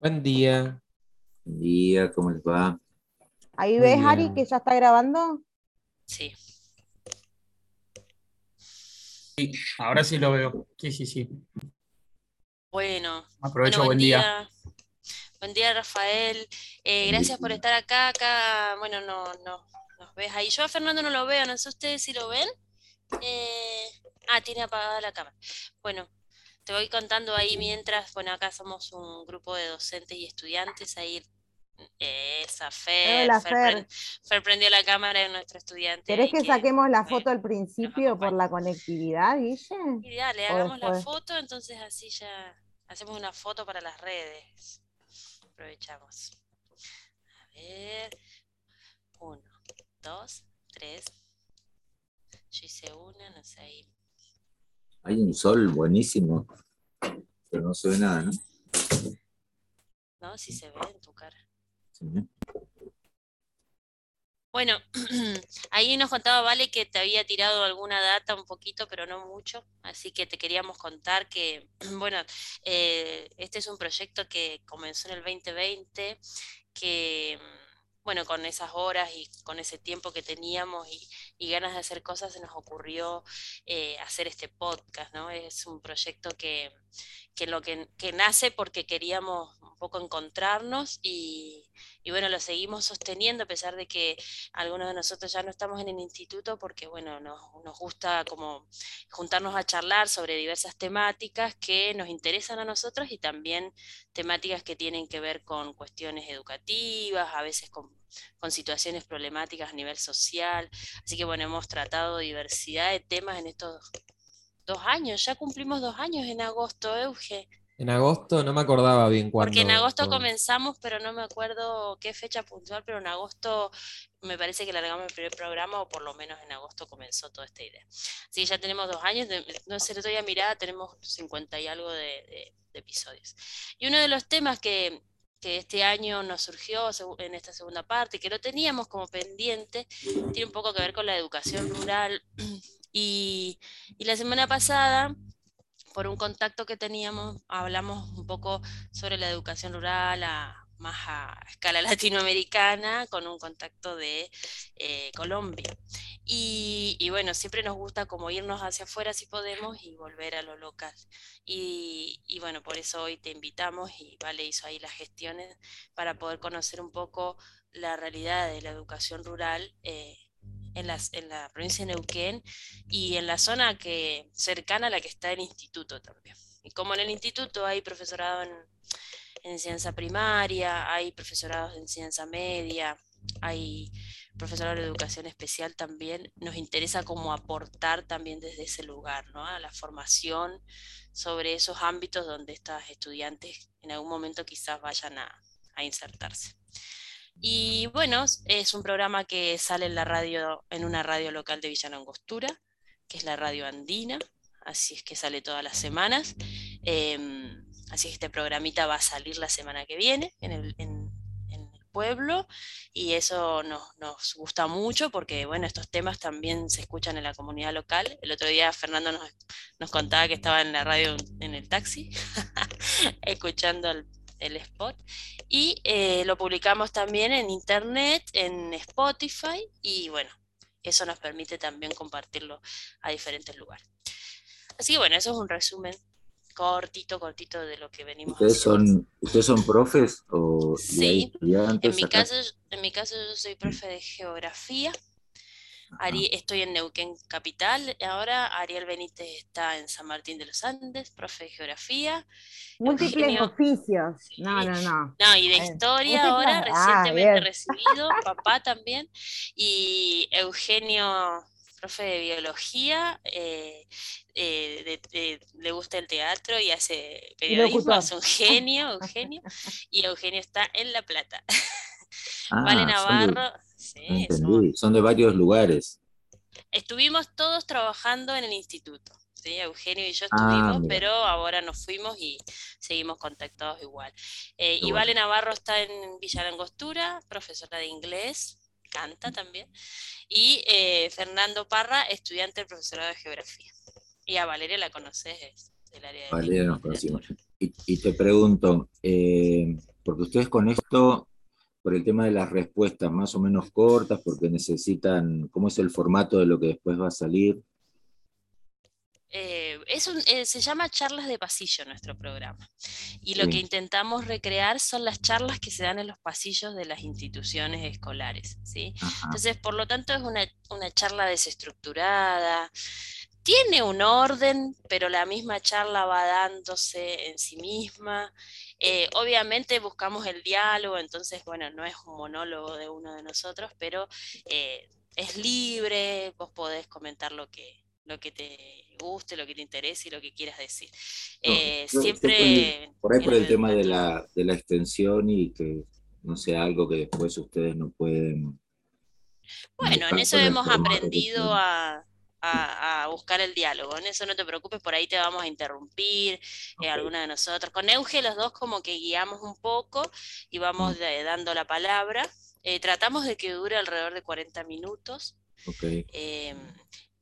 Buen día. Buen día, ¿cómo les va? Ahí ves, Ari, que ya está grabando. Sí. Sí, ahora sí lo veo. Sí, sí, sí. Bueno, Aprovecho, bueno, buen día. Buen día, Rafael. Eh, gracias por estar acá. Acá, bueno, no, no, nos ves ahí. Yo a Fernando no lo veo, no sé ustedes si lo ven. Eh, ah, tiene apagada la cámara. Bueno, te voy contando ahí mientras, bueno, acá somos un grupo de docentes y estudiantes. Ahí, eh, esa Fer, Hola, Fer, Fer. pren- Fer prendió la cámara de nuestro estudiante. ¿Querés que saquemos la bueno, foto al principio por la conectividad, Guille? Y dale, hagamos la foto, entonces así ya hacemos una foto para las redes. Aprovechamos. A ver. Uno, dos, tres. Yo hice una, no sé ahí. Hay un sol buenísimo, pero no se ve nada, ¿no? No, si se ve en tu cara. Sí, ¿no? Bueno, ahí nos contaba Vale que te había tirado alguna data un poquito, pero no mucho, así que te queríamos contar que, bueno, eh, este es un proyecto que comenzó en el 2020, que, bueno, con esas horas y con ese tiempo que teníamos y, y ganas de hacer cosas, se nos ocurrió eh, hacer este podcast, ¿no? Es un proyecto que, que lo que, nace porque queríamos un poco encontrarnos y, y bueno, lo seguimos sosteniendo a pesar de que algunos de nosotros ya no estamos en el instituto porque, bueno, nos, nos gusta como juntarnos a charlar sobre diversas temáticas que nos interesan a nosotros y también temáticas que tienen que ver con cuestiones educativas, a veces con, con situaciones problemáticas a nivel social. Así que, bueno, hemos tratado diversidad de temas en estos dos años. Ya cumplimos dos años en agosto, Euge. En agosto no me acordaba bien cuándo. Porque en agosto comenzamos, pero no me acuerdo qué fecha puntual, pero en agosto me parece que largamos el primer programa, o por lo menos en agosto comenzó toda esta idea. Así que ya tenemos dos años, de- no sé, le doy a mirada, tenemos 50 y algo de, de- de episodios. Y uno de los temas que, que este año nos surgió en esta segunda parte, que lo teníamos como pendiente, tiene un poco que ver con la educación rural. Y, la semana pasada por un contacto que teníamos, hablamos un poco sobre la educación rural a, más a escala latinoamericana, con un contacto de eh, Colombia. Y, bueno, siempre nos gusta como irnos hacia afuera si podemos y volver a lo local. Y, y bueno, por eso hoy te invitamos y Vale hizo ahí las gestiones para poder conocer un poco la realidad de la educación rural eh, en, las, en la provincia de Neuquén y en la zona que cercana a la que está el instituto también. Y como en el instituto hay profesorado en, en enseñanza primaria, hay profesorados de enseñanza media, hay profesorado de educación especial también, nos interesa como aportar también desde ese lugar, ¿no? A la formación sobre esos ámbitos donde estos estudiantes en algún momento quizás vayan a, a insertarse. Y bueno, es un programa que sale en la radio, en una radio local de Villa Langostura, que es la radio andina, así es que sale todas las semanas. Eh, así que este programita va a salir la semana que viene en el, en, en el pueblo y eso nos, nos, gusta mucho porque bueno, estos temas también se escuchan en la comunidad local. El otro día Fernando nos, nos contaba que estaba en la radio en el taxi, escuchando el, el spot y eh, lo publicamos también en internet, en Spotify y bueno, eso nos permite también compartirlo a diferentes lugares. Así que bueno, eso es un resumen cortito, cortito de lo que venimos ¿Ustedes haciendo. son, ¿ustedes son profes o Sí, estudiantes En mi, acá? caso, en mi caso yo soy profe de geografía. Ari, estoy en Neuquén Capital. Ahora Ariel Benítez está en San Martín de los Andes, profe de geografía. Múltiples Eugenio- oficios. Sí. No, no, no. No, y de historia ahora, ah, recientemente recibido, papá también. Y Eugenio, profe de biología, eh, eh, de- de- le gusta el teatro y hace periodismo, es un genio, Eugenio. Y Eugenio está en La Plata. Ah, Vale Navarro, sí, entendí, somos- son de varios lugares. estuvimos todos trabajando en el instituto. ¿sí? Eugenio y yo Ah, estuvimos, pero ahora nos fuimos y seguimos contactados igual. Eh, y Vale. Navarro está en Villa Langostura, profesora de inglés, canta también. Y eh, Fernando Parra, estudiante del profesorado de geografía. Y a Valeria la conoces, es del área de Vale, lengua nos y conocimos. y te pregunto, eh, porque ustedes con esto, por el tema de las respuestas más o menos cortas, porque necesitan, ¿cómo es el formato de lo que después va a salir? Eh, es un- eh, se llama charlas de pasillo nuestro programa. Y lo que intentamos recrear son las charlas que se dan en los pasillos de las instituciones escolares. ¿sí? Ajá, Entonces, por lo tanto, es una, una charla desestructurada. Tiene un orden, pero la misma charla va dándose en sí misma. Eh, obviamente buscamos el diálogo, entonces, bueno, no es un monólogo de uno de nosotros, pero eh, es libre, vos podés comentar lo que, lo que te guste, lo que te interese y lo que quieras decir. Eh, siempre... por ahí por en el tema de la, de la extensión y que no sea algo que después ustedes no pueden. Bueno, en eso el hemos aprendido a, a- a buscar el diálogo. En eso no te preocupes, por ahí te vamos a interrumpir, eh, alguna de nosotros. Con Euge los dos como que guiamos un poco y vamos Mm. de- dando la palabra. Eh, tratamos de que dure alrededor de 40 minutos. Ok, em,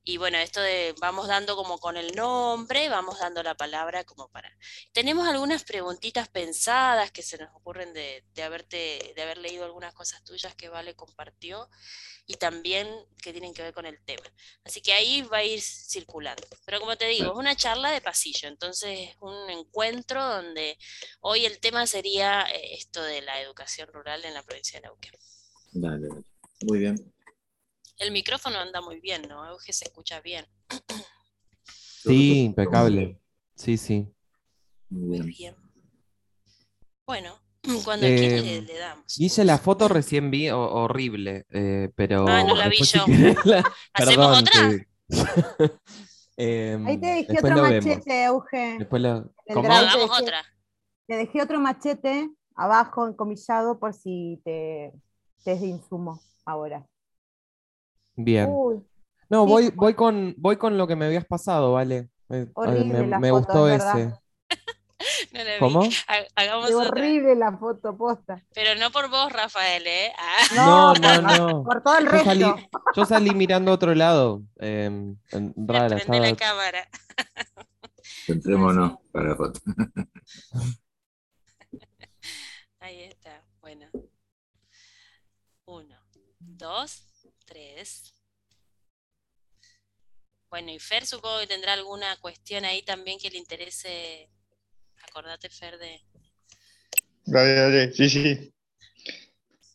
y bueno, esto de vamos dando como con el nombre, vamos dando la palabra como para. Tenemos algunas preguntitas pensadas que se nos ocurren de, de haberte, de haber leído algunas cosas tuyas que Vale compartió y también que tienen que ver con el tema. Así que ahí va a ir circulando. Pero como te digo, es una charla de pasillo, entonces es un encuentro donde hoy el tema sería eh, esto de la educación rural en la provincia de Neuquén. dale, dale. Muy bien. El micrófono anda muy bien, ¿no? Euge se escucha bien. Sí, impecable. Sí, sí. Muy bien. Bueno, cuando Eh, quiera le, le damos. Guille, la foto recién vi ho- horrible, eh, pero. Ah, no la vi si yo. la- ¿Hacemos Perdón, otra? Em, Ahí te dejé otro lo vemos. machete, Euge. Después lo- El ¿Cómo? Hagamos dejé- otra. Te dejé otro machete abajo, encomisado, por si te, te es de insumo ahora. Bien. Uy, No, sí, voy, con, voy con lo que me habías pasado, vale. Eh, Horrible me, la me foto, gustó ese. No la vi. ¿Cómo? Ha- Hagamos otra. horrible la foto posta. Pero no por vos, Rafael, ¿eh? Ah, No, no, no. Por todo el Yo resto. salí, yo salí mirando a otro lado. en- rara, la cámara. Centrémonos para la foto. Ahí está. Bueno. Uno, dos, tres. Bueno, y Fer supongo que tendrá alguna cuestión ahí también que le interese. Acordate, Fer, de. Dale, dale, sí, sí.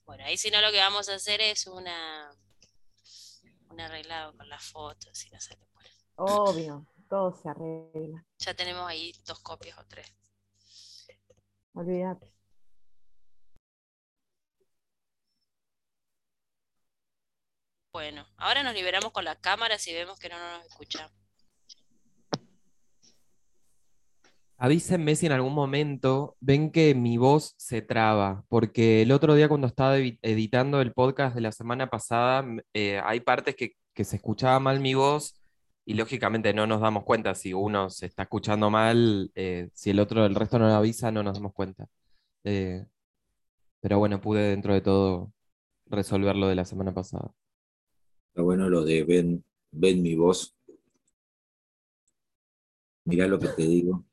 Bueno, ahí si no lo que vamos a hacer es una. Un arreglado con las fotos, si no se le pone. Obvio, todo se arregla. Ya tenemos ahí dos copias o tres. Olvídate. Bueno, ahora nos liberamos con la cámara si vemos que no nos escuchamos. Avísenme si en algún momento ven que mi voz se traba, porque el otro día cuando estaba editando el podcast de la semana pasada, eh, hay partes que, que se escuchaba mal mi voz y lógicamente no nos damos cuenta si uno se está escuchando mal, eh, si el otro, el resto no lo avisa, no nos damos cuenta. Eh, pero bueno, pude dentro de todo resolver lo de la semana pasada. Está bueno lo de ven, ven mi voz. Mirá lo que te digo.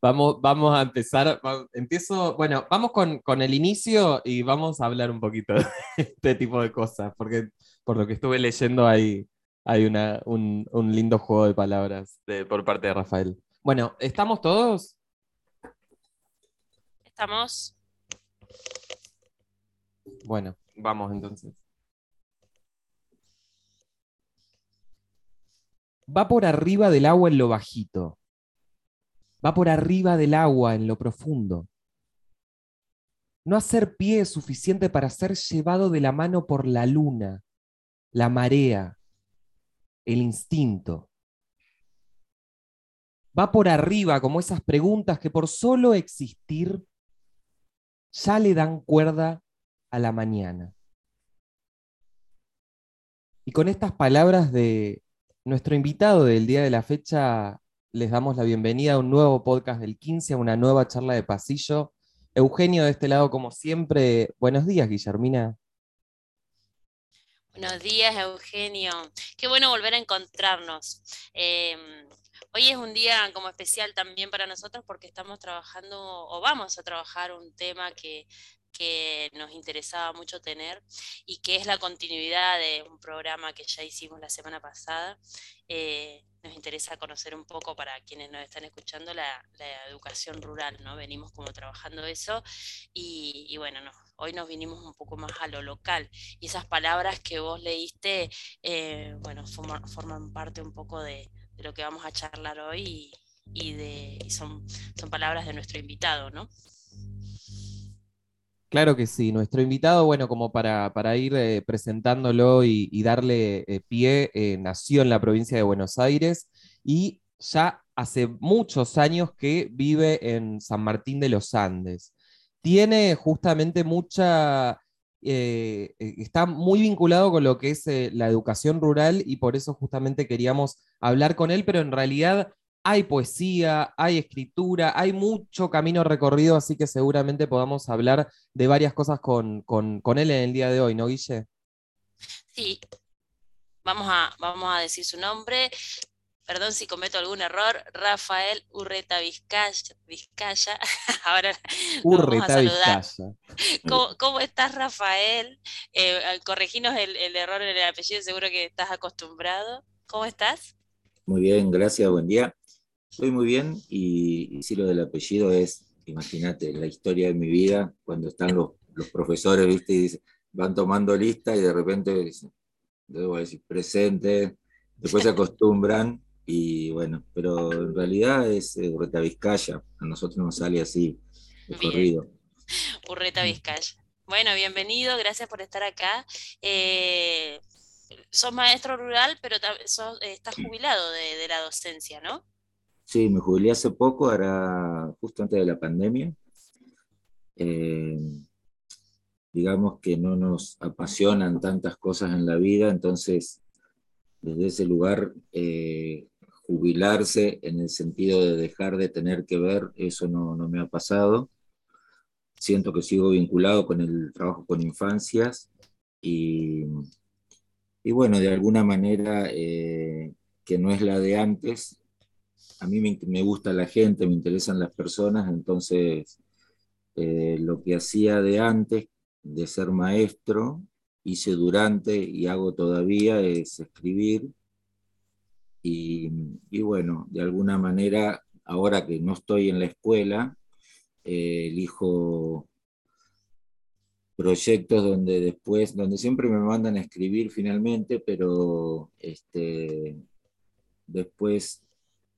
Vamos, vamos a empezar. va- empiezo, bueno, vamos con, con el inicio y vamos a hablar un poquito de este tipo de cosas, porque por lo que estuve leyendo hay, hay una, un, un lindo juego de palabras de- por parte de Rafael. Bueno, ¿estamos todos? Estamos. Bueno, vamos entonces. Va por arriba del agua en lo bajito. Va por arriba del agua en lo profundo. No hacer pie es suficiente para ser llevado de la mano por la luna, la marea, el instinto. Va por arriba como esas preguntas que por solo existir ya le dan cuerda a la mañana. Y con estas palabras de nuestro invitado del día de la fecha, les damos la bienvenida a un nuevo podcast del 15, a una nueva charla de pasillo. Eugenio de este lado, como siempre. Buenos días, Guillermina. Buenos días, Eugenio. Qué bueno volver a encontrarnos. Em, hoy es un día como especial también para nosotros porque estamos trabajando o vamos a trabajar un tema que, nos interesaba mucho tener y que es la continuidad de un programa que ya hicimos la semana pasada. Eh, nos interesa conocer un poco para quienes nos están escuchando la, educación rural, ¿no? Venimos como trabajando eso y, bueno, no, hoy nos vinimos un poco más a lo local y esas palabras que vos leíste, eh, bueno, forman, parte un poco de, lo que vamos a charlar hoy y, de, son, son palabras de nuestro invitado, ¿no? Claro que sí, nuestro invitado, bueno, como para, ir eh, presentándolo y, darle eh, pie, eh, nació en la provincia de Buenos Aires y ya hace muchos años que vive en San Martín de los Andes. Tiene justamente mucha, está muy vinculado con lo que es la educación rural y por eso justamente queríamos hablar con él, pero en realidad hay poesía, hay escritura, hay mucho camino recorrido, así que seguramente podamos hablar de varias cosas con, él en el día de hoy, ¿no, Guille? Sí, vamos a, vamos a decir su nombre. Perdón si cometo algún error, Rafael Urreta Vizcaya. Ahora Urreta Vizcaya. ¿Cómo, estás, Rafael? Eh, correginos el, el error en el apellido, seguro que estás acostumbrado. ¿Cómo estás? Muy bien, gracias, buen día. Estoy muy bien y, si lo del apellido es, imagínate, la historia de mi vida, cuando están los, los profesores, ¿viste? Y van tomando lista y de repente, debo decir, presente, después se acostumbran y bueno, pero en realidad es Urreta Vizcaya, a nosotros nos sale así, el corrido. Urreta Vizcaya. Bueno, bienvenido, gracias por estar acá. Eh, sos maestro rural, pero estás jubilado de la docencia, ¿no? Sí, me jubilé hace poco, ahora justo antes de la pandemia. Eh, digamos que no nos apasionan tantas cosas en la vida, entonces desde ese lugar eh, jubilarse en el sentido de dejar de tener que ver, eso no, me ha pasado. Siento que sigo vinculado con el trabajo con infancias y, y bueno, de alguna manera eh, que no es la de antes, a mí me, gusta la gente, me interesan las personas, entonces eh, lo que hacía de antes de ser maestro, hice durante y hago todavía es escribir. Y, bueno, de alguna manera, ahora que no estoy en la escuela, eh, elijo proyectos donde después, donde siempre me mandan a escribir finalmente, pero este, después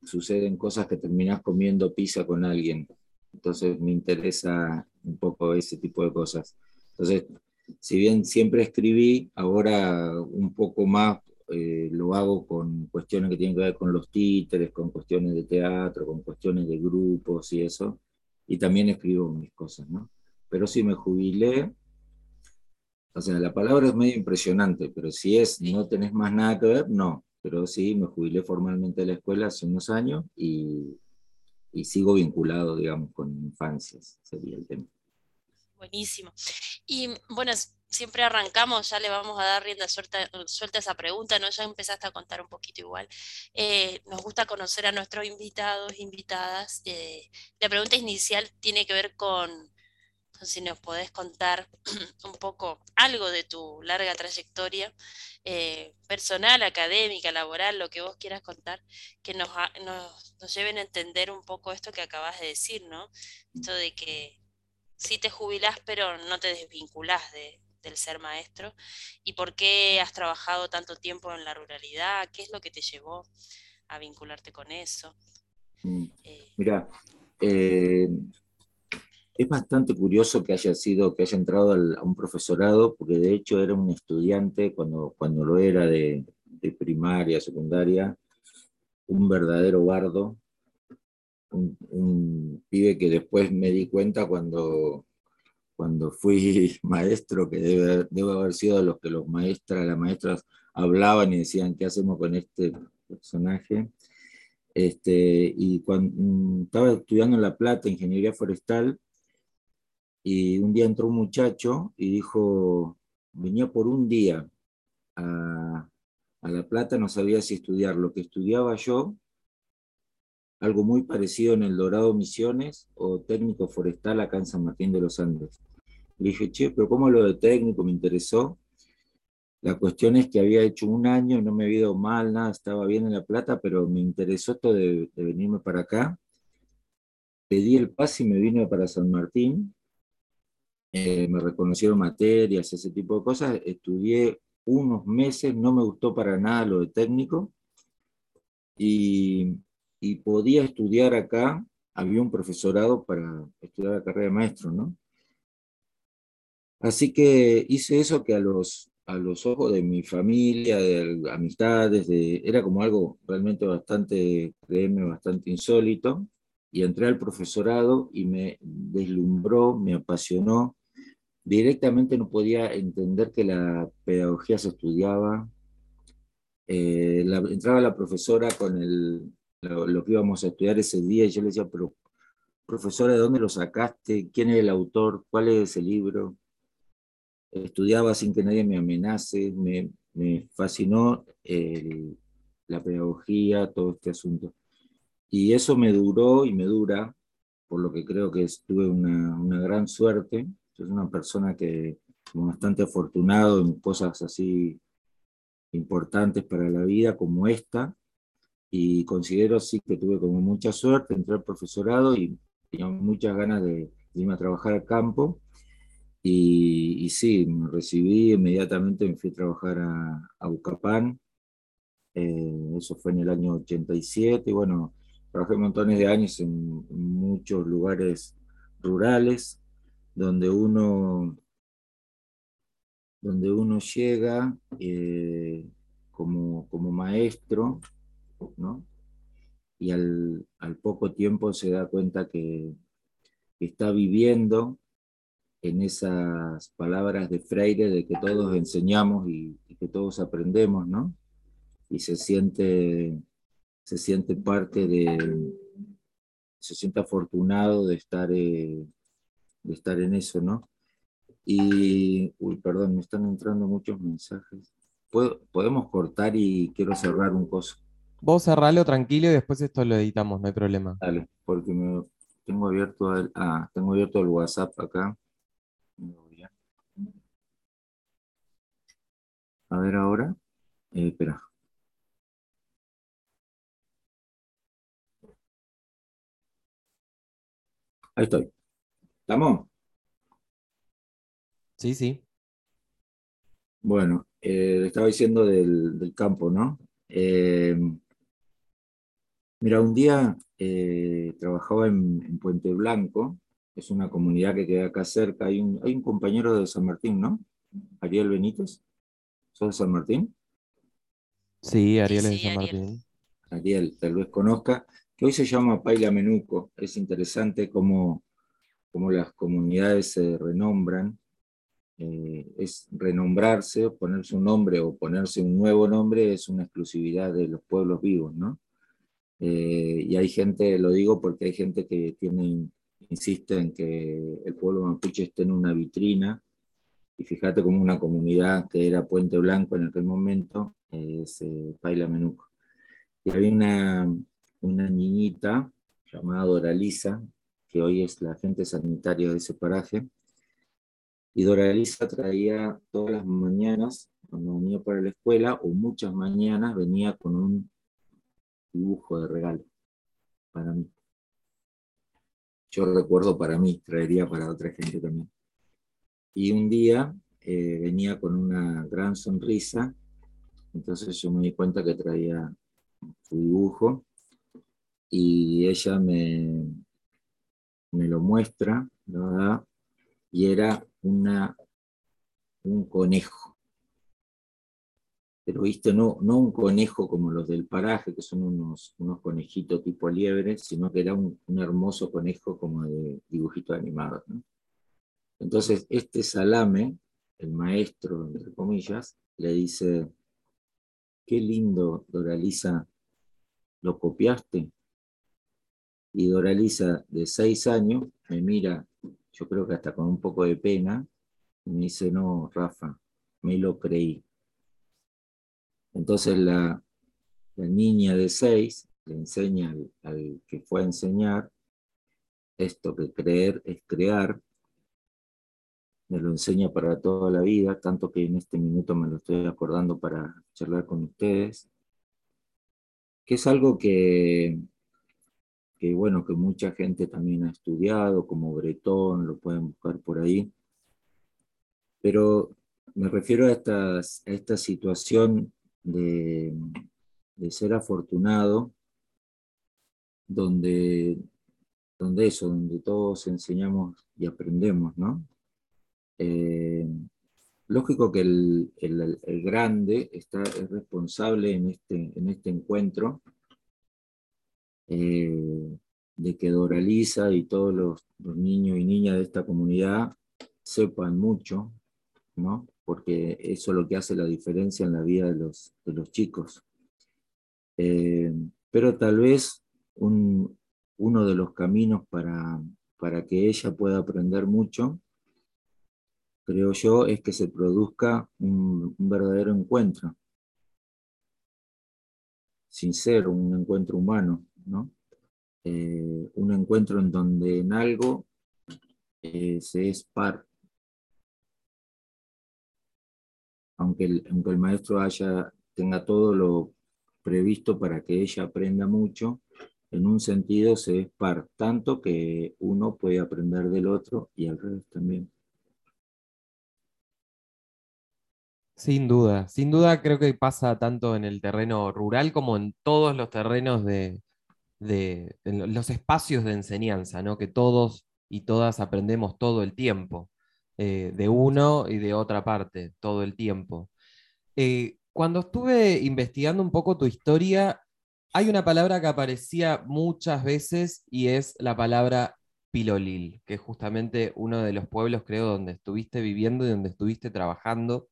suceden cosas que terminas comiendo pizza con alguien. Entonces me interesa un poco ese tipo de cosas. Entonces, si bien siempre escribí, ahora un poco más eh, lo hago con cuestiones que tienen que ver con los títeres, con cuestiones de teatro, con cuestiones de grupos y eso. Y también escribo mis cosas, ¿no? Pero si me jubilé, o sea, la palabra es medio impresionante, pero si es no tenés más nada que ver, no pero sí, me jubilé formalmente de la escuela hace unos años y, sigo vinculado, digamos, con infancias, sería el tema. Buenísimo. Y bueno, siempre arrancamos, ya le vamos a dar rienda suelta, a esa pregunta, ¿no? Ya empezaste a contar un poquito igual. Eh, nos gusta conocer a nuestros invitados, invitadas. Eh, la pregunta inicial tiene que ver con, si nos podés contar un poco algo de tu larga trayectoria eh, personal, académica, laboral, lo que vos quieras contar, que nos, nos, lleven a entender un poco esto que acabas de decir, ¿no? Esto de que sí te jubilás, pero no te desvinculás del ser maestro. ¿Y por qué has trabajado tanto tiempo en la ruralidad? ¿Qué es lo que te llevó a vincularte con eso? Mm. Eh, Mira, eh, es bastante curioso que haya sido, que haya entrado a un profesorado, porque de hecho era un estudiante cuando, cuando lo era de, primaria, secundaria, un verdadero bardo, un, pibe que después me di cuenta cuando, cuando fui maestro, que debe, debe haber sido de los que los maestras, las maestras hablaban y decían, ¿qué hacemos con este personaje? Este, y cuando mm, estaba estudiando en La Plata, Ingeniería Forestal, y un día entró un muchacho y dijo, venía por un día a, La Plata, no sabía si estudiar lo que estudiaba yo, algo muy parecido en el Dorado Misiones o técnico forestal acá en San Martín de los Andes. Le dije, che, pero ¿cómo lo de técnico me interesó? La cuestión es que había hecho un año, no me había ido mal, nada, estaba bien en La Plata, pero me interesó esto de, de venirme para acá. Pedí el pase y me vine para San Martín. Eh, me reconocieron materias, ese tipo de cosas. Estudié unos meses, no me gustó para nada lo de técnico. Y, y podía estudiar acá, había un profesorado para estudiar la carrera de maestro, ¿no? Así que hice eso que a los, a los ojos de mi familia, de amistades, de, era como algo realmente bastante, créeme, bastante insólito. Y entré al profesorado y me deslumbró, me apasionó. Directamente no podía entender que la pedagogía se estudiaba. Eh, la, entraba la profesora con el, lo, que íbamos a estudiar ese día y yo le decía, pero profesora, ¿de dónde lo sacaste? ¿Quién es el autor? ¿Cuál es ese libro? estudiaba sin que nadie me amenace, me, me fascinó el, la pedagogía, todo este asunto. Y eso me duró y me dura, por lo que creo que tuve una, una gran suerte. Soy una persona que bastante afortunado en cosas así importantes para la vida como esta, y considero sí que tuve como mucha suerte, entré al profesorado y tenía muchas ganas de, de irme a trabajar al campo, y, y, sí, me recibí inmediatamente, me fui a trabajar a, a Ucapán, eh, eso fue en el año 87, y bueno, trabajé montones de años en muchos lugares rurales, donde uno, donde uno llega eh, como, como maestro, ¿no? y al, poco tiempo se da cuenta que, está viviendo en esas palabras de Freire de que todos enseñamos y, y, que todos aprendemos, ¿no? Y se siente, se siente parte de, se siente afortunado de estar, eh, de estar en eso, ¿no? Y, uy, perdón, me están entrando muchos mensajes. ¿Puedo, podemos cortar y quiero cerrar un coso. Vos cerralo tranquilo y después esto lo editamos, no hay problema. Dale, porque me, tengo abierto el, ah, tengo abierto el WhatsApp acá. A ver ahora. Eh, espera. Ahí estoy. ¿Estamos? Sí, sí. Bueno, eh, estaba diciendo del, del campo, ¿no? Eh, mira, un día eh, trabajaba en, en, Puente Blanco, es una comunidad que queda acá cerca. Hay un, hay un compañero de San Martín, ¿no? Ariel Benítez. ¿Sos de San Martín? Sí, Ariel es de San Martín. Ariel, tal vez conozca, que hoy se llama Paila Menuco. Es interesante cómo, cómo las comunidades se renombran. Eh, es renombrarse, ponerse un nombre o ponerse un nuevo nombre es una exclusividad de los pueblos vivos, ¿no? Eh, y hay gente, lo digo porque hay gente que tiene, insiste en que el pueblo mapuche esté en una vitrina y fíjate como una comunidad que era Puente Blanco en aquel momento, es eh, Paila Menuco. Y había una, una niñita llamada Doralisa, que hoy es la agente sanitaria de ese paraje, y Doralisa traía todas las mañanas, cuando venía para la escuela, o muchas mañanas, venía con un dibujo de regalo para mí. Yo recuerdo para mí, traería para otra gente también. Y un día eh, venía con una gran sonrisa, entonces yo me di cuenta que traía su dibujo y ella me, me lo muestra, ¿verdad? Y era una, un conejo. Pero viste, no, no un conejo como los del paraje, que son unos, unos conejitos tipo liebre, sino que era un, hermoso conejo como de dibujitos animados, ¿no? Entonces, este salame, el maestro, entre comillas, le dice, qué lindo, Doralisa, ¿lo copiaste? Y Doralisa, de seis años, me mira, yo creo que hasta con un poco de pena, y me dice, no, Rafa, me lo creí. Entonces la, la niña de seis le enseña al, al que fue a enseñar esto que creer es crear, me lo enseña para toda la vida, tanto que en este minuto me lo estoy acordando para charlar con ustedes, que es algo que, que bueno, que mucha gente también ha estudiado, como Bretón, lo pueden buscar por ahí, pero me refiero a, estas, a esta situación de, de ser afortunado, donde, donde eso, donde todos enseñamos y aprendemos, ¿no? Eh, lógico que el, el, el, grande está, es responsable en este, en este encuentro eh, de que Doraliza y todos los, los, niños y niñas de esta comunidad sepan mucho, ¿no? porque eso es lo que hace la diferencia en la vida de los, de los chicos. Eh, pero tal vez un, uno de los caminos para, para que ella pueda aprender mucho creo yo, es que se produzca un, un verdadero encuentro, sincero, un encuentro humano, ¿no? Eh, un encuentro en donde en algo eh, se es par. Aunque el, aunque el maestro haya, tenga todo lo previsto para que ella aprenda mucho, en un sentido se es par, tanto que uno puede aprender del otro y al revés también. Sin duda, sin duda creo que pasa tanto en el terreno rural como en todos los terrenos de, de los espacios de enseñanza, ¿no? que todos y todas aprendemos todo el tiempo, eh, de uno y de otra parte, todo el tiempo. Eh, cuando estuve investigando un poco tu historia, hay una palabra que aparecía muchas veces y es la palabra Pilolil, que es justamente uno de los pueblos, creo, donde estuviste viviendo y donde estuviste trabajando.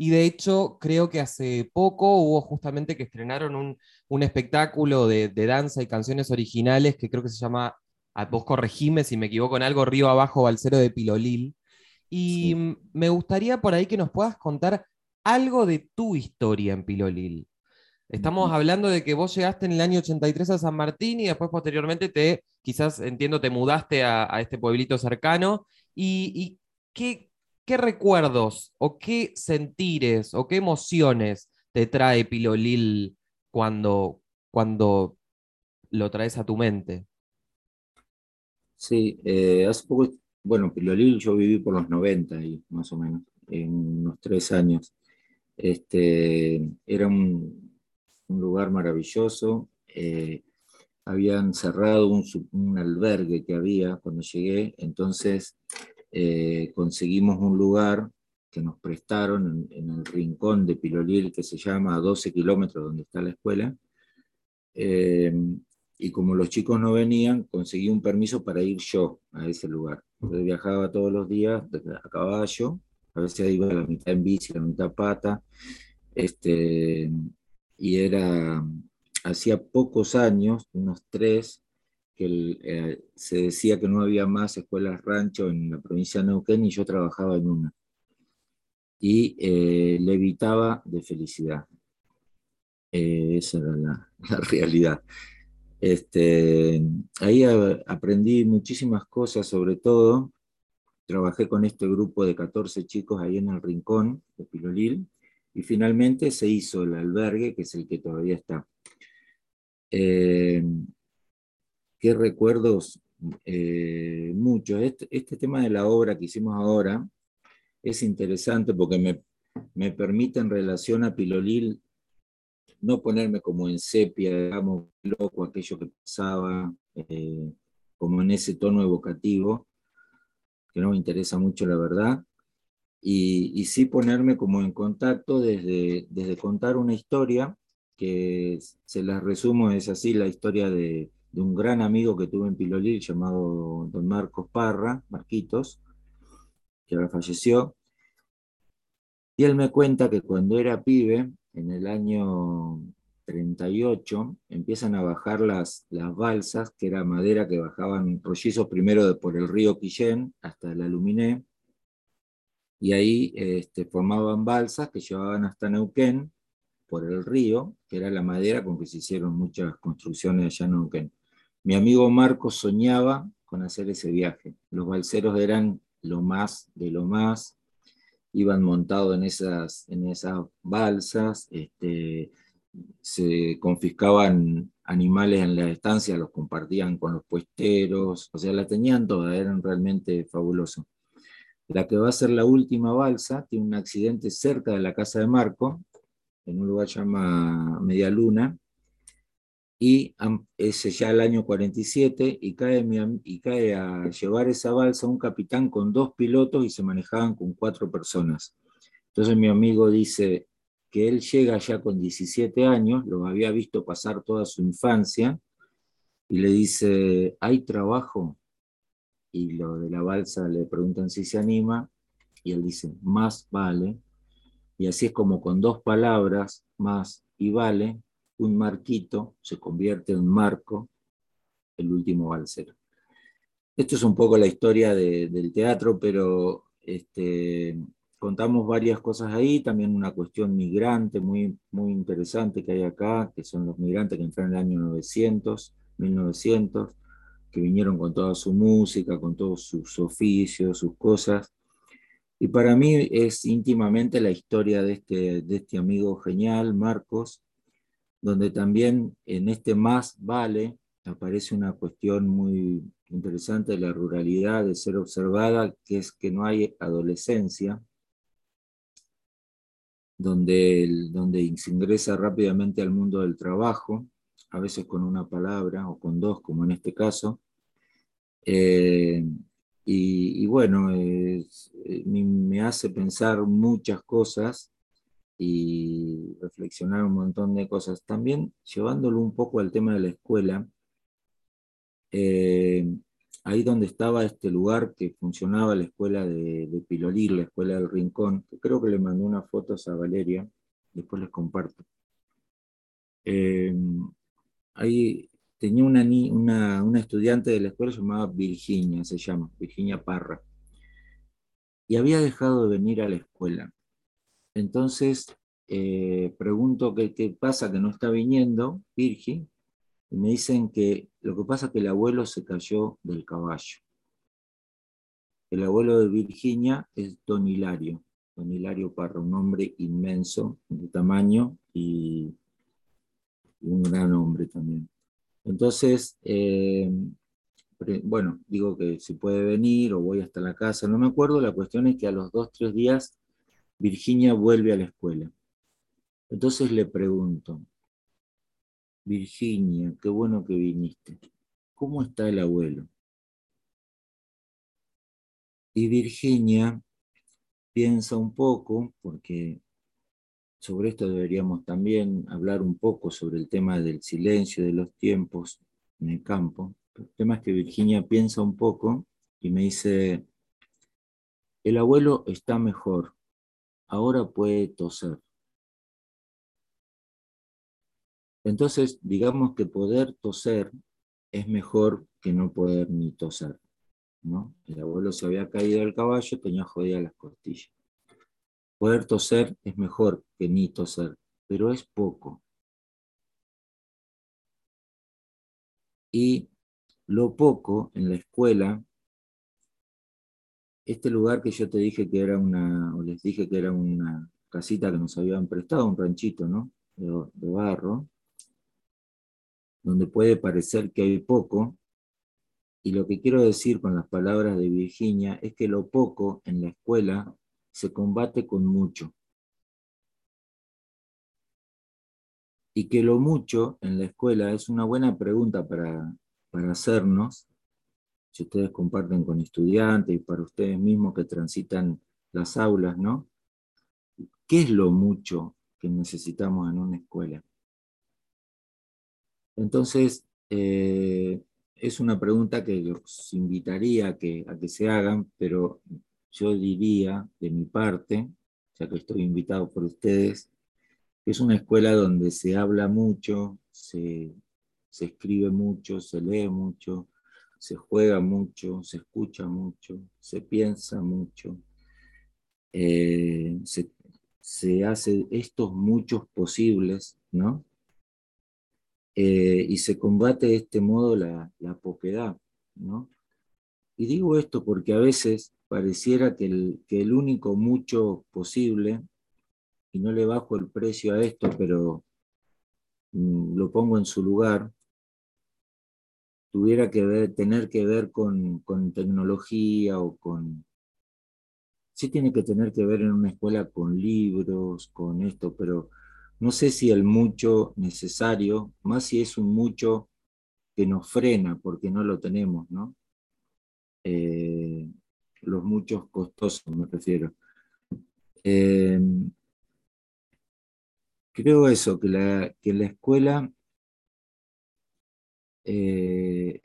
Y de hecho, creo que hace poco hubo justamente que estrenaron un, un espectáculo de, de, danza y canciones originales que creo que se llama, a vos corregime si me equivoco en algo, Río Abajo Balcero de Pilolil. Y sí. me gustaría por ahí que nos puedas contar algo de tu historia en Pilolil. Estamos hablando de que vos llegaste en el año 83 a San Martín y después posteriormente te, quizás entiendo, te mudaste a, a este pueblito cercano. ¿Y, y qué, ¿qué recuerdos o qué sentires o qué emociones te trae Pilolil cuando, cuando lo traes a tu mente? Sí, eh, hace poco, bueno, Pilolil yo viví por los 90 y más o menos, en unos tres años. Este, era un, lugar maravilloso. Eh, habían cerrado un, un, albergue que había cuando llegué, entonces eh, conseguimos un lugar que nos prestaron en, el rincón de Pilolil, que se llama a 12 kilómetros donde está la escuela. Eh, y como los chicos no venían, conseguí un permiso para ir yo a ese lugar. Viajaba todos los días a caballo, a veces iba a la mitad en bici, la mitad pata. Este, y era, hacía pocos años, unos tres, que eh, se decía que no había más escuelas rancho en la provincia de Neuquén y yo trabajaba en una. Y eh, levitaba de felicidad. Eh, esa era la, realidad. Este, ahí aprendí muchísimas cosas, sobre todo trabajé con este grupo de 14 chicos ahí en el rincón de Pilolil y finalmente se hizo el albergue, que es el que todavía está. Eh, qué recuerdos, eh, muchos. Este, este, tema de la obra que hicimos ahora es interesante porque me, me permite en relación a Pilolil no ponerme como en sepia, digamos, loco aquello que pasaba, eh, como en ese tono evocativo, que no me interesa mucho la verdad, y, y sí ponerme como en contacto desde, desde contar una historia que se las resumo, es así, la historia de, de un gran amigo que tuve en Pilolil llamado don Marcos Parra, Marquitos, que ahora falleció. Y él me cuenta que cuando era pibe, en el año 38, empiezan a bajar las, las balsas, que era madera que bajaban rollizos primero por el río Quillén hasta la Luminé, y ahí este, formaban balsas que llevaban hasta Neuquén, por el río, que era la madera con que se hicieron muchas construcciones allá en Neuquén. Mi amigo Marco soñaba con hacer ese viaje. Los balseros eran lo más de lo más, iban montados en esas, en esas balsas, este, se confiscaban animales en la estancia, los compartían con los puesteros, o sea, la tenían todas, eran realmente fabulosos. La que va a ser la última balsa tiene un accidente cerca de la casa de Marco, en un lugar llamado Media Luna, y es ya el año 47, y cae, y cae a llevar esa balsa un capitán con dos pilotos y se manejaban con cuatro personas. Entonces mi amigo dice que él llega ya con 17 años, lo había visto pasar toda su infancia, y le dice, ¿hay trabajo? Y lo de la balsa le preguntan si se anima, y él dice, más vale. Y así es como con dos palabras, más y vale, un marquito se convierte en marco, el último balsero. Esto es un poco la historia del teatro, pero este, contamos varias cosas ahí, también una cuestión migrante muy, muy interesante que hay acá, que son los migrantes que entraron en el año 900, 1900, que vinieron con toda su música, con todos sus oficios, sus cosas. Y para mí es íntimamente la historia de este, de este amigo genial, Marcos, donde también en este más vale aparece una cuestión muy interesante de la ruralidad, de ser observada, que es que no hay adolescencia, donde, donde se ingresa rápidamente al mundo del trabajo, a veces con una palabra o con dos, como en este caso. Eh, y, bueno, eh, me hace pensar muchas cosas y reflexionar un montón de cosas. También llevándolo un poco al tema de la escuela, eh, ahí donde estaba este lugar que funcionaba la escuela de, de la escuela del Rincón, que creo que le mandé unas fotos a Valeria, después les comparto. Eh, ahí tenía una, una, una estudiante de la escuela llamada Virginia, se llama, Virginia Parra, y había dejado de venir a la escuela. Entonces, eh, pregunto qué, pasa que no está viniendo, Virgi, y me dicen que lo que pasa es que el abuelo se cayó del caballo. El abuelo de Virginia es Don Hilario, Don Hilario Parra, un hombre inmenso de tamaño y un gran hombre también. Entonces, eh, bueno, digo que si puede venir o voy hasta la casa, no me acuerdo, la cuestión es que a los dos, tres días Virginia vuelve a la escuela. Entonces le pregunto, Virginia, qué bueno que viniste. ¿Cómo está el abuelo? Y Virginia piensa un poco, porque sobre esto deberíamos también hablar un poco sobre el tema del silencio, de los tiempos en el campo. El tema es que Virginia piensa un poco y me dice, el abuelo está mejor, ahora puede toser. Entonces, digamos que poder toser es mejor que no poder ni toser. ¿no? El abuelo se había caído del caballo, tenía jodidas las costillas. Poder toser es mejor que ni toser, pero es poco. Y lo poco en la escuela este lugar que yo te dije que era una, o les dije que era una casita que nos habían prestado, un ranchito, ¿no? De, barro, donde puede parecer que hay poco, y lo que quiero decir con las palabras de Virginia es que lo poco en la escuela se combate con mucho. Y que lo mucho en la escuela es una buena pregunta para, para hacernos si ustedes comparten con estudiantes y para ustedes mismos que transitan las aulas, ¿no? ¿Qué es lo mucho que necesitamos en una escuela? Entonces, eh, es una pregunta que los invitaría a que, a que se hagan, pero yo diría de mi parte, ya que estoy invitado por ustedes, que es una escuela donde se habla mucho, se, se escribe mucho, se lee mucho, se juega mucho, se escucha mucho, se piensa mucho, eh, se hace estos muchos posibles, ¿no? Eh, y se combate de este modo la, la poquedad, ¿no? Y digo esto porque a veces pareciera que el, que el único mucho posible, y no le bajo el precio a esto, pero mm, lo pongo en su lugar, tuviera que tener que ver con, con tecnología o con... Sí tiene que tener que ver en una escuela con libros, con esto, pero no sé si el mucho necesario, más si es un mucho que nos frena porque no lo tenemos, ¿no? Eh, los muchos costosos me refiero. Eh, creo eso, que la, que la escuela eh,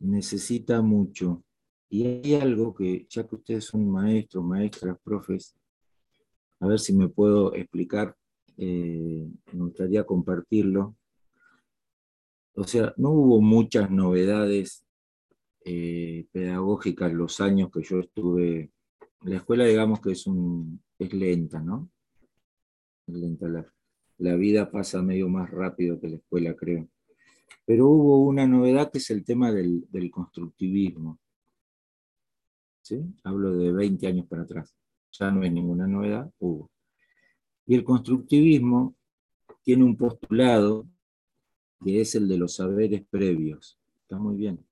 necesita mucho. Y hay algo que, ya que ustedes son maestros, maestras, profes, a ver si me puedo explicar, me gustaría compartirlo. O sea, no hubo muchas novedades eh, pedagógicas los años que yo estuve. La escuela, digamos que es, un, es lenta, ¿no? Lenta. La, vida pasa medio más rápido que la escuela, creo. Pero hubo una novedad que es el tema del, del constructivismo. ¿Sí? Hablo de 20 años para atrás. Ya no es ninguna novedad, hubo. Y el constructivismo tiene un postulado que es el de los saberes previos. Está muy bien.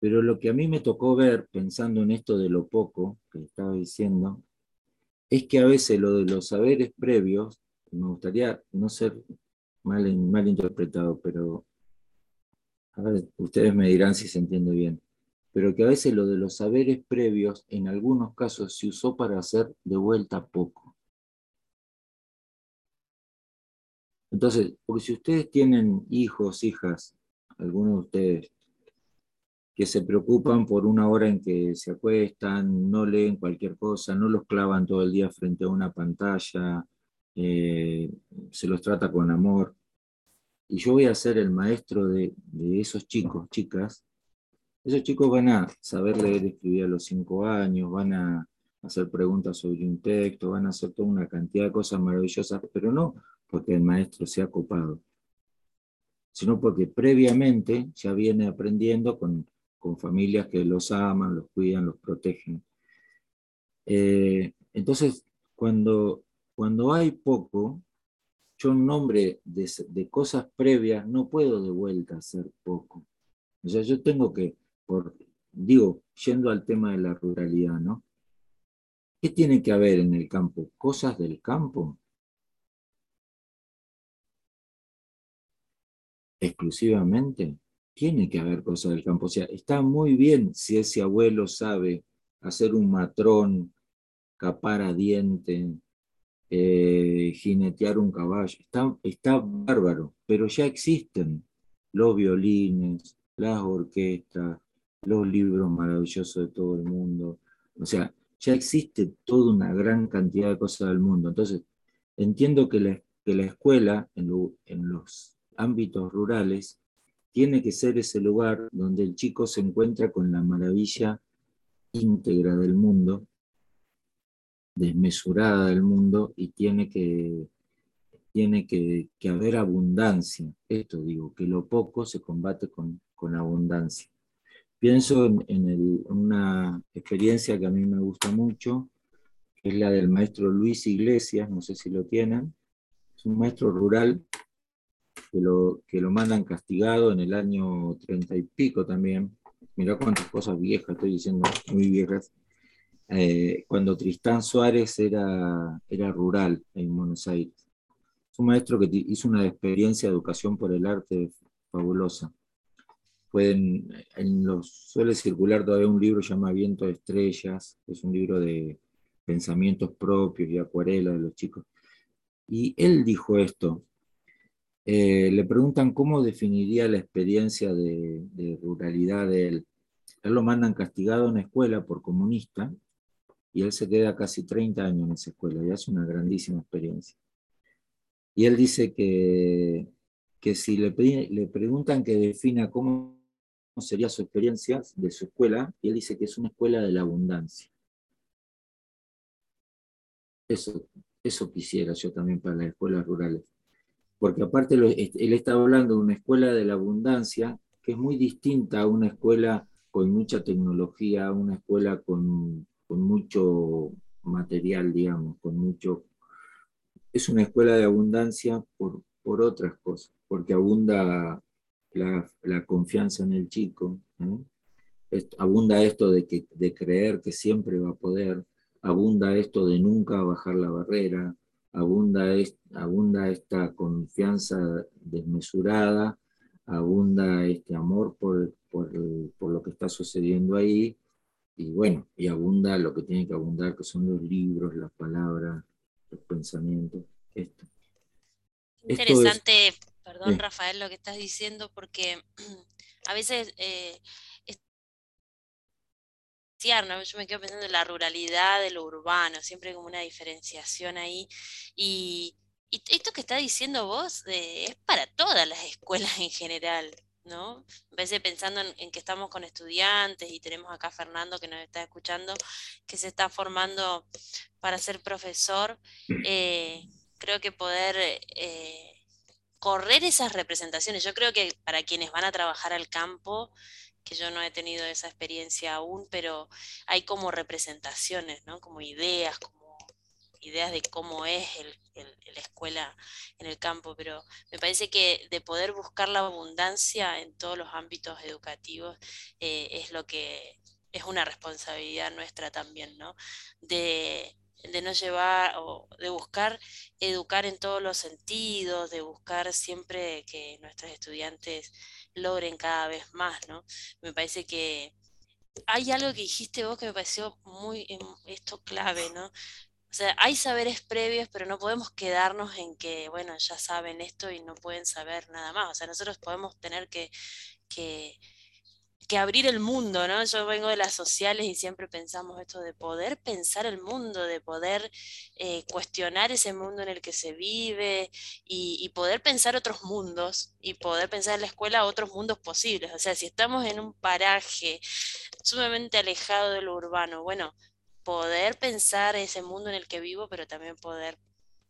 Pero lo que a mí me tocó ver, pensando en esto de lo poco que estaba diciendo, es que a veces lo de los saberes previos, me gustaría no ser mal, interpretado, pero a ver, ustedes me dirán si se entiende bien, pero que a veces lo de los saberes previos en algunos casos se usó para hacer de vuelta poco. Entonces, porque si ustedes tienen hijos, hijas, algunos de ustedes, que se preocupan por una hora en que se acuestan, no leen cualquier cosa, no los clavan todo el día frente a una pantalla, eh, se los trata con amor. Y yo voy a ser el maestro de, esos chicos, chicas. Esos chicos van a saber leer y escribir a los cinco años, van a hacer preguntas sobre un texto, van a hacer toda una cantidad de cosas maravillosas, pero no porque el maestro se ha copado, sino porque previamente ya viene aprendiendo con con familias que los aman, los cuidan, los protegen. Eh, entonces, cuando, cuando hay poco, yo en nombre de, cosas previas no puedo de vuelta hacer poco. O sea, yo tengo que, por, digo, yendo al tema de la ruralidad, ¿no? ¿Qué tiene que haber en el campo? ¿Cosas del campo? Exclusivamente tiene que haber cosas del campo. O sea, está muy bien si ese abuelo sabe hacer un matrón, capar a diente, eh, jinetear un caballo. Está, está bárbaro, pero ya existen los violines, las orquestas, los libros maravillosos de todo el mundo. O sea, ya existe toda una gran cantidad de cosas del mundo. Entonces, entiendo que la, que la escuela en, en los ámbitos rurales tiene que ser ese lugar donde el chico se encuentra con la maravilla íntegra del mundo, desmesurada del mundo, y tiene que, tiene que, haber abundancia. Esto digo, que lo poco se combate con, abundancia. Pienso en, una experiencia que a mí me gusta mucho, que es la del maestro Luis Iglesias, no sé si lo tienen, es un maestro rural que lo, que lo mandan castigado en el año treinta y pico también. Mirá cuántas cosas viejas estoy diciendo, muy viejas. Eh, cuando Tristán Suárez era, era rural en Buenos Aires. Es un maestro que hizo una experiencia de educación por el arte fabulosa. Pueden, en los, suele circular todavía un libro llamado Viento de Estrellas, que es un libro de pensamientos propios y acuarela de los chicos. Y él dijo esto, eh, le preguntan cómo definiría la experiencia de, ruralidad de él. Él lo mandan castigado a una escuela por comunista y él se queda casi 30 años en esa escuela y hace una grandísima experiencia. Y él dice que, que si le, le preguntan que defina cómo sería su experiencia de su escuela, y él dice que es una escuela de la abundancia. Eso, eso quisiera yo también para las escuelas rurales. Porque aparte él está hablando de una escuela de la abundancia que es muy distinta a una escuela con mucha tecnología, una escuela con, con mucho material, digamos, con mucho... Es una escuela de abundancia por, por otras cosas, porque abunda la, la confianza en el chico, abunda esto de, que, de creer que siempre va a poder, abunda esto de nunca bajar la barrera, abunda, abunda esta confianza desmesurada, abunda este amor por, por, por, lo que está sucediendo ahí, y bueno, y abunda lo que tiene que abundar, que son los libros, las palabras, los pensamientos. Esto. Interesante, perdón Rafael, lo que estás diciendo, porque a veces eh, yo me quedo pensando en la ruralidad de lo urbano, siempre como una diferenciación ahí. Y, esto que está diciendo vos eh, es para todas las escuelas en general, ¿no? A veces pensando en, que estamos con estudiantes y tenemos acá a Fernando que nos está escuchando, que se está formando para ser profesor, eh, creo que poder eh, correr esas representaciones, yo creo que para quienes van a trabajar al campo, que yo no he tenido esa experiencia aún, pero hay como representaciones, ¿no? Como ideas, como ideas de cómo es el, la escuela en el campo, pero me parece que de poder buscar la abundancia en todos los ámbitos educativos eh, es lo que es una responsabilidad nuestra también, ¿no? De, de no llevar o de buscar educar en todos los sentidos, de buscar siempre que nuestros estudiantes logren cada vez más, ¿no? Me parece que hay algo que dijiste vos que me pareció muy em, esto clave, ¿no? O sea, hay saberes previos, pero no podemos quedarnos en que, bueno, ya saben esto y no pueden saber nada más. O sea, nosotros podemos tener que, que abrir el mundo, ¿no? Yo vengo de las sociales y siempre pensamos esto de poder pensar el mundo, de poder eh, cuestionar ese mundo en el que se vive y, poder pensar otros mundos y poder pensar en la escuela otros mundos posibles. O sea, si estamos en un paraje sumamente alejado de lo urbano, bueno, poder pensar ese mundo en el que vivo, pero también poder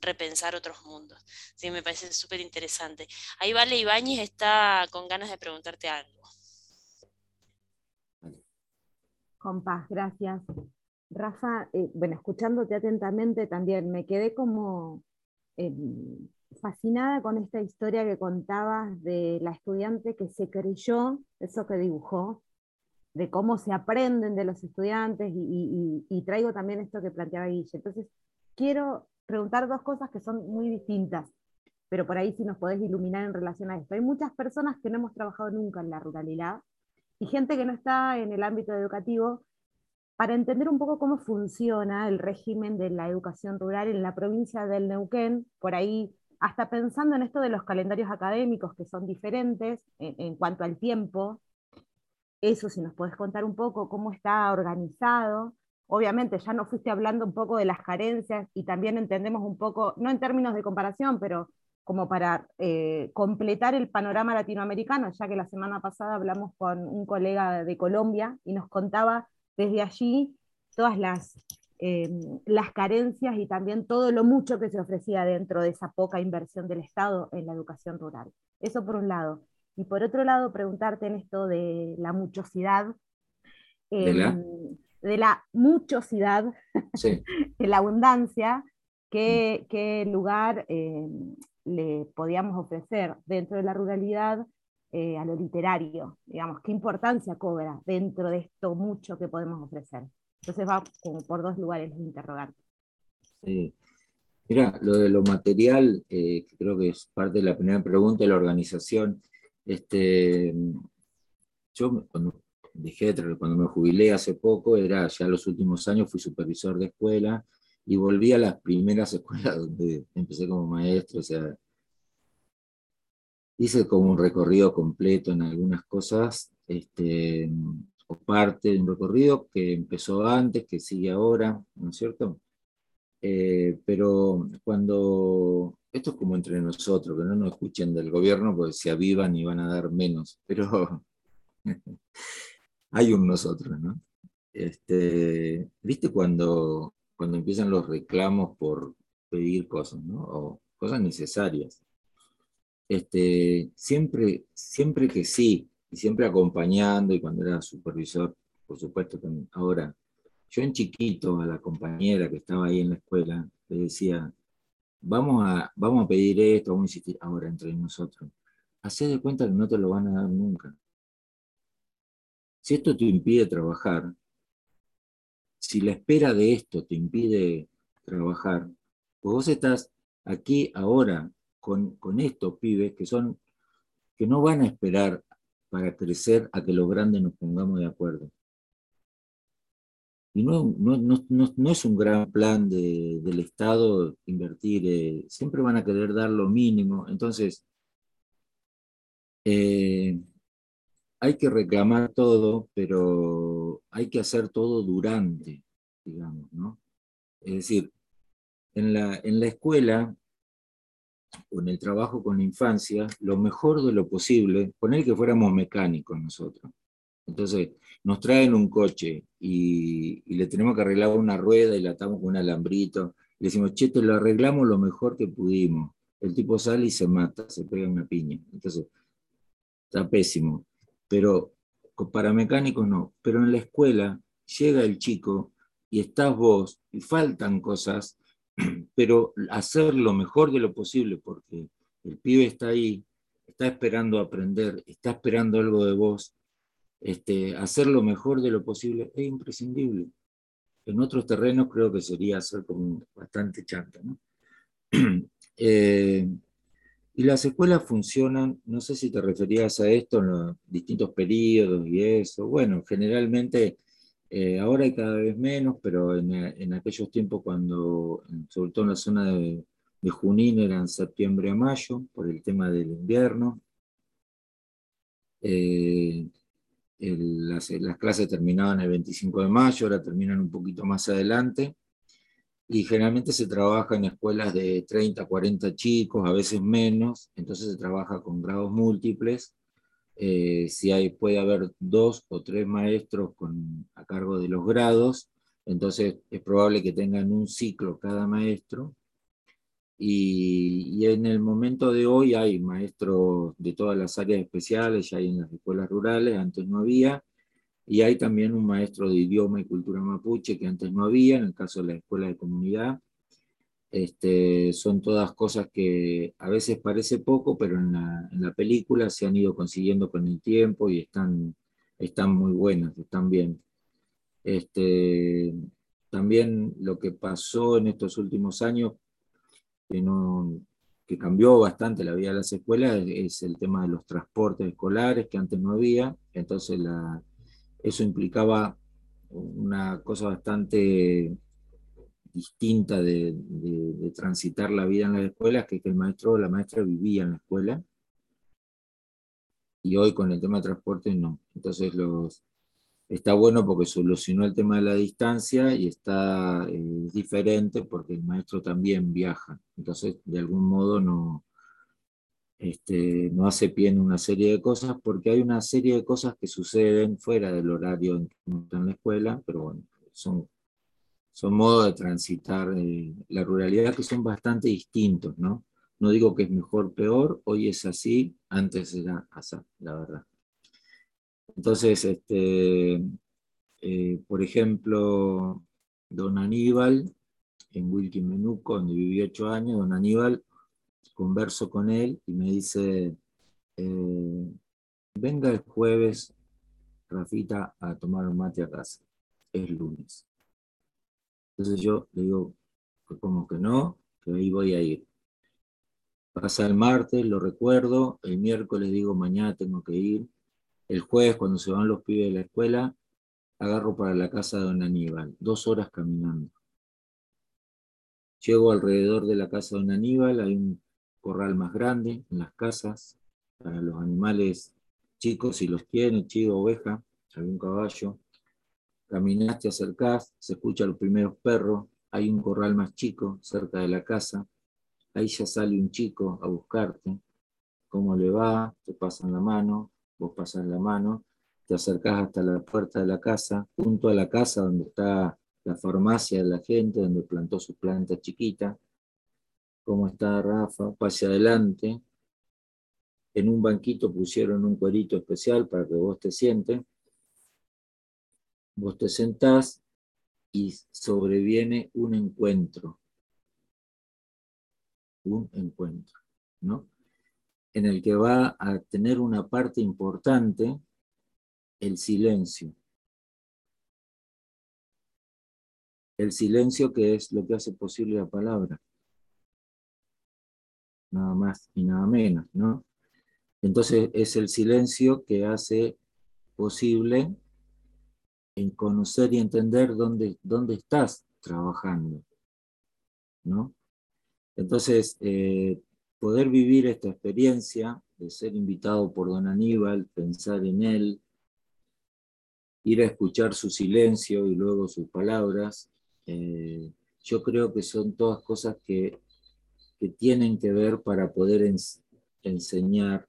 repensar otros mundos. Sí, me parece súper interesante. Ahí Vale Ibáñez está con ganas de preguntarte algo. Con paz, gracias. Rafa, eh, bueno, escuchándote atentamente también, me quedé como em, fascinada con esta historia que contabas de la estudiante que se creyó eso que dibujó, de cómo se aprenden de los estudiantes y, traigo también esto que planteaba Guille. Entonces, quiero preguntar dos cosas que son muy distintas, pero por ahí si nos podés iluminar en relación a esto. Hay muchas personas que no hemos trabajado nunca en la ruralidad y gente que no está en el ámbito educativo, para entender un poco cómo funciona el régimen de la educación rural en la provincia del Neuquén, por ahí hasta pensando en esto de los calendarios académicos que son diferentes en, cuanto al tiempo, eso si nos puedes contar un poco cómo está organizado. Obviamente ya nos fuiste hablando un poco de las carencias y también entendemos un poco, no en términos de comparación, pero como para eh, completar el panorama latinoamericano, ya que la semana pasada hablamos con un colega de Colombia y nos contaba desde allí todas las, em, las carencias y también todo lo mucho que se ofrecía dentro de esa poca inversión del Estado en la educación rural. Eso por un lado. Y por otro lado, preguntarte en esto de la muchosidad. ¿De, la? Em, de la muchosidad, de la abundancia, qué, qué lugar em, le podíamos ofrecer dentro de la ruralidad eh, a lo literario, digamos, qué importancia cobra dentro de esto mucho que podemos ofrecer. Entonces va como por dos lugares los interrogantes. Sí. Mira, lo de lo material, eh, creo que es parte de la primera pregunta de la organización. Este, yo cuando dejé, cuando me jubilé hace poco, era ya los últimos años, fui supervisor de escuela, y volví a las primeras escuelas donde empecé como maestro, o sea, hice como un recorrido completo en algunas cosas, este, o parte de un recorrido que empezó antes, que sigue ahora, ¿no es cierto? Eh, pero cuando, esto es como entre nosotros, que no nos escuchen del gobierno porque se avivan y van a dar menos, pero hay un nosotros, ¿no? Este, ¿Viste cuando cuando empiezan los reclamos por pedir cosas, ¿no? O cosas necesarias. Este, siempre, siempre que sí, y siempre acompañando, y cuando era supervisor, por supuesto, también. ahora, yo en chiquito a la compañera que estaba ahí en la escuela, le decía, vamos a, vamos a pedir esto, vamos a insistir ahora entre nosotros. Hacé de cuenta que no te lo van a dar nunca. Si esto te impide trabajar, si la espera de esto te impide trabajar, pues vos estás aquí ahora con, con estos pibes que son que no van a esperar para crecer a que los grandes nos pongamos de acuerdo. Y no, no, es un gran plan del Estado invertir, eh, siempre van a querer dar lo mínimo. Entonces, eh, hay que reclamar todo, pero hay que hacer todo durante, digamos, ¿no? Es decir, en la, en la escuela o en el trabajo con la infancia, lo mejor de lo posible, poner que fuéramos mecánicos nosotros. Entonces, nos traen un coche y, le tenemos que arreglar una rueda y la atamos con un alambrito. Le decimos, che, te lo arreglamos lo mejor que pudimos. El tipo sale y se mata, se pega una piña. Entonces, está pésimo. Pero para mecánicos no. Pero en la escuela llega el chico y estás vos y faltan cosas pero hacer lo mejor de lo posible, porque el pibe está ahí, está esperando aprender, está esperando algo de vos, este, hacer lo mejor de lo posible es imprescindible. En otros terrenos creo que sería hacer como bastante chanta. Eh, y las escuelas funcionan, no sé si te referías a esto en los distintos periodos y eso, bueno, generalmente eh, ahora hay cada vez menos, pero en, aquellos tiempos cuando, sobre todo en la zona de, Junín, eran septiembre a mayo, por el tema del invierno. Eh, las, clases terminaban el 25 de mayo, ahora terminan un poquito más adelante. Y generalmente se trabaja en escuelas de 30, 40 chicos, a veces menos, entonces se trabaja con grados múltiples eh, si hay, puede haber dos o tres maestros a cargo de los grados, entonces es probable que tengan un ciclo cada maestro. Y, en el momento de hoy hay maestros de todas las áreas especiales, ya hay en las escuelas rurales, antes no había, y hay también un maestro de idioma y cultura mapuche que antes no había, en el caso de la escuela de comunidad, este, son todas cosas que a veces parece poco, pero en la, película se han ido consiguiendo con el tiempo y están, están muy buenas, están bien. Este, también lo que pasó en estos últimos años, que, no, que cambió bastante la vida de las escuelas, es, el tema de los transportes escolares, que antes no había. Entonces eso implicaba una cosa bastante distinta de, transitar la vida en las escuelas, que, que el maestro o la maestra vivía en la escuela. Y hoy con el tema de transporte no. Entonces los, está bueno porque solucionó el tema de la distancia y está eh, diferente porque el maestro también viaja. Entonces, de algún modo no, este, no hace pie en una serie de cosas porque hay una serie de cosas que suceden fuera del horario en que está en la escuela, pero bueno, son son modos de transitar eh, la ruralidad que son bastante distintos, ¿no? No digo que es mejor peor, hoy es así, antes era así, la verdad. Entonces, este, eh, por ejemplo, don Aníbal, en Wilquimenuco, donde viví ocho años, don Aníbal, converso con él y me dice, eh, venga el jueves, Rafita, a tomar un mate a casa. Es lunes. Entonces yo le digo, como que no, que ahí voy a ir. Pasa el martes, lo recuerdo, el miércoles digo, mañana tengo que ir. El jueves, cuando se van los pibes de la escuela, agarro para la casa de don Aníbal, dos horas caminando. Llego alrededor de la casa de don Aníbal, hay un corral más grande en las casas para los animales chicos, si los tiene, chivo, oveja, un caballo, Caminaste, te acercás, se escuchan los primeros perros, hay un corral más chico cerca de la casa, ahí ya sale un chico a buscarte, cómo le va, te pasan la mano, vos pasas la mano, te acercás hasta la puerta de la casa, junto a la casa donde está la farmacia de la gente, donde plantó su planta chiquita. ¿Cómo está Rafa? Pase adelante. En un banquito pusieron un cuerito especial para que vos te sientes. Vos te sentás y sobreviene un encuentro. Un encuentro, ¿no? En el que va a tener una parte importante el silencio. El silencio que es lo que hace posible la palabra. Nada más y nada menos, ¿no? Entonces es el silencio que hace posible en conocer y entender dónde, dónde estás trabajando, ¿no? Entonces, eh, poder vivir esta experiencia de ser invitado por don Aníbal, pensar en él, ir a escuchar su silencio y luego sus palabras, eh, yo creo que son todas cosas que, que tienen que ver para poder enseñar,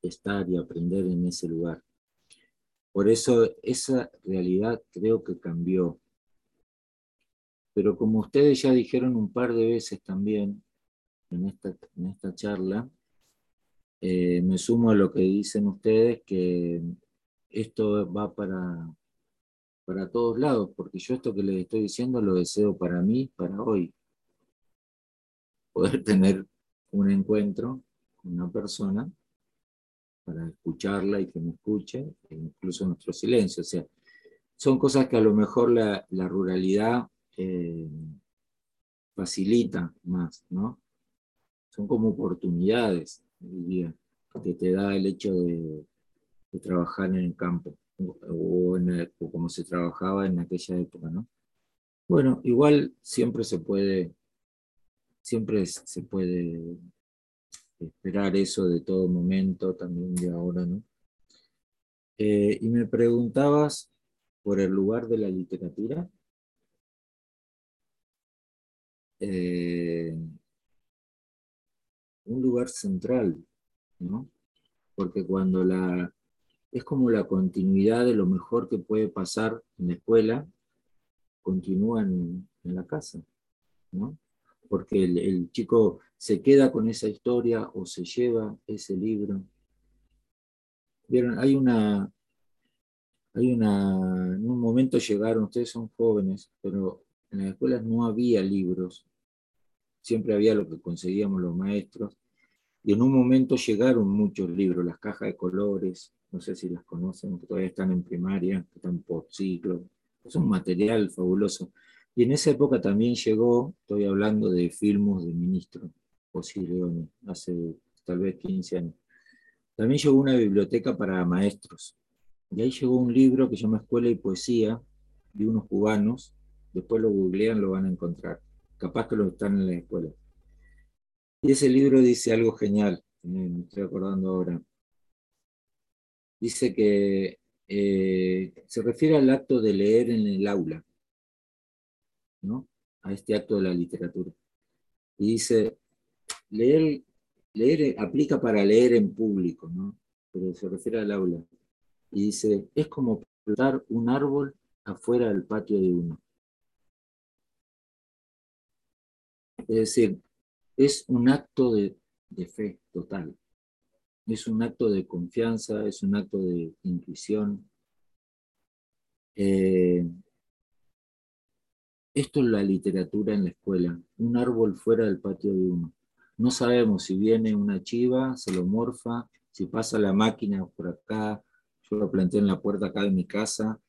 estar y aprender en ese lugar. Por eso esa realidad creo que cambió. Pero como ustedes ya dijeron un par de veces también en esta, en esta charla, eh, me sumo a lo que dicen ustedes, que esto va para, para todos lados, porque yo esto que les estoy diciendo lo deseo para mí, para hoy. Poder tener un encuentro con una persona para escucharla y que me escuche, e incluso nuestro silencio. O sea, son cosas que a lo mejor la, ruralidad eh, facilita más, ¿no? Son como oportunidades, diría, que te da el hecho de, trabajar en el campo o, como se trabajaba en aquella época, ¿no? Bueno, igual siempre se puede, siempre se puede esperar eso de todo momento, también de ahora, ¿no? Eh, y me preguntabas por el lugar de la literatura. Eh, un lugar central, ¿no? Porque cuando la, es como la continuidad de lo mejor que puede pasar en la escuela, continúa en, la casa, ¿no? Porque el, chico se queda con esa historia o se lleva ese libro. Vieron, hay una, hay una, en un momento llegaron, ustedes son jóvenes, pero en las escuelas no había libros, siempre había lo que conseguíamos los maestros, y en un momento llegaron muchos libros, las cajas de colores, no sé si las conocen, que todavía están en primaria, que están por ciclo, es un material fabuloso. Y en esa época también llegó, estoy hablando de filmos de ministro, José Leone, hace tal vez 15 años. También llegó una biblioteca para maestros. Y ahí llegó un libro que se llama Escuela y Poesía, de unos cubanos. Después lo googlean, lo van a encontrar. Capaz que lo están en la escuela. Y ese libro dice algo genial, me estoy acordando ahora dice que eh, se refiere al acto de leer en el aula, ¿no? a este acto de la literatura. Y dice, leer, leer aplica para leer en público, ¿no? pero se refiere al aula. Y dice, es como plantar un árbol afuera del patio de uno. Es decir, es un acto de fe total es un acto de confianza, es un acto de intuición. Eh, esto es la literatura en la escuela, un árbol fuera del patio de uno. No sabemos si viene una chiva, se lo morfa, si pasa la máquina por acá, yo lo planté en la puerta acá de mi casa,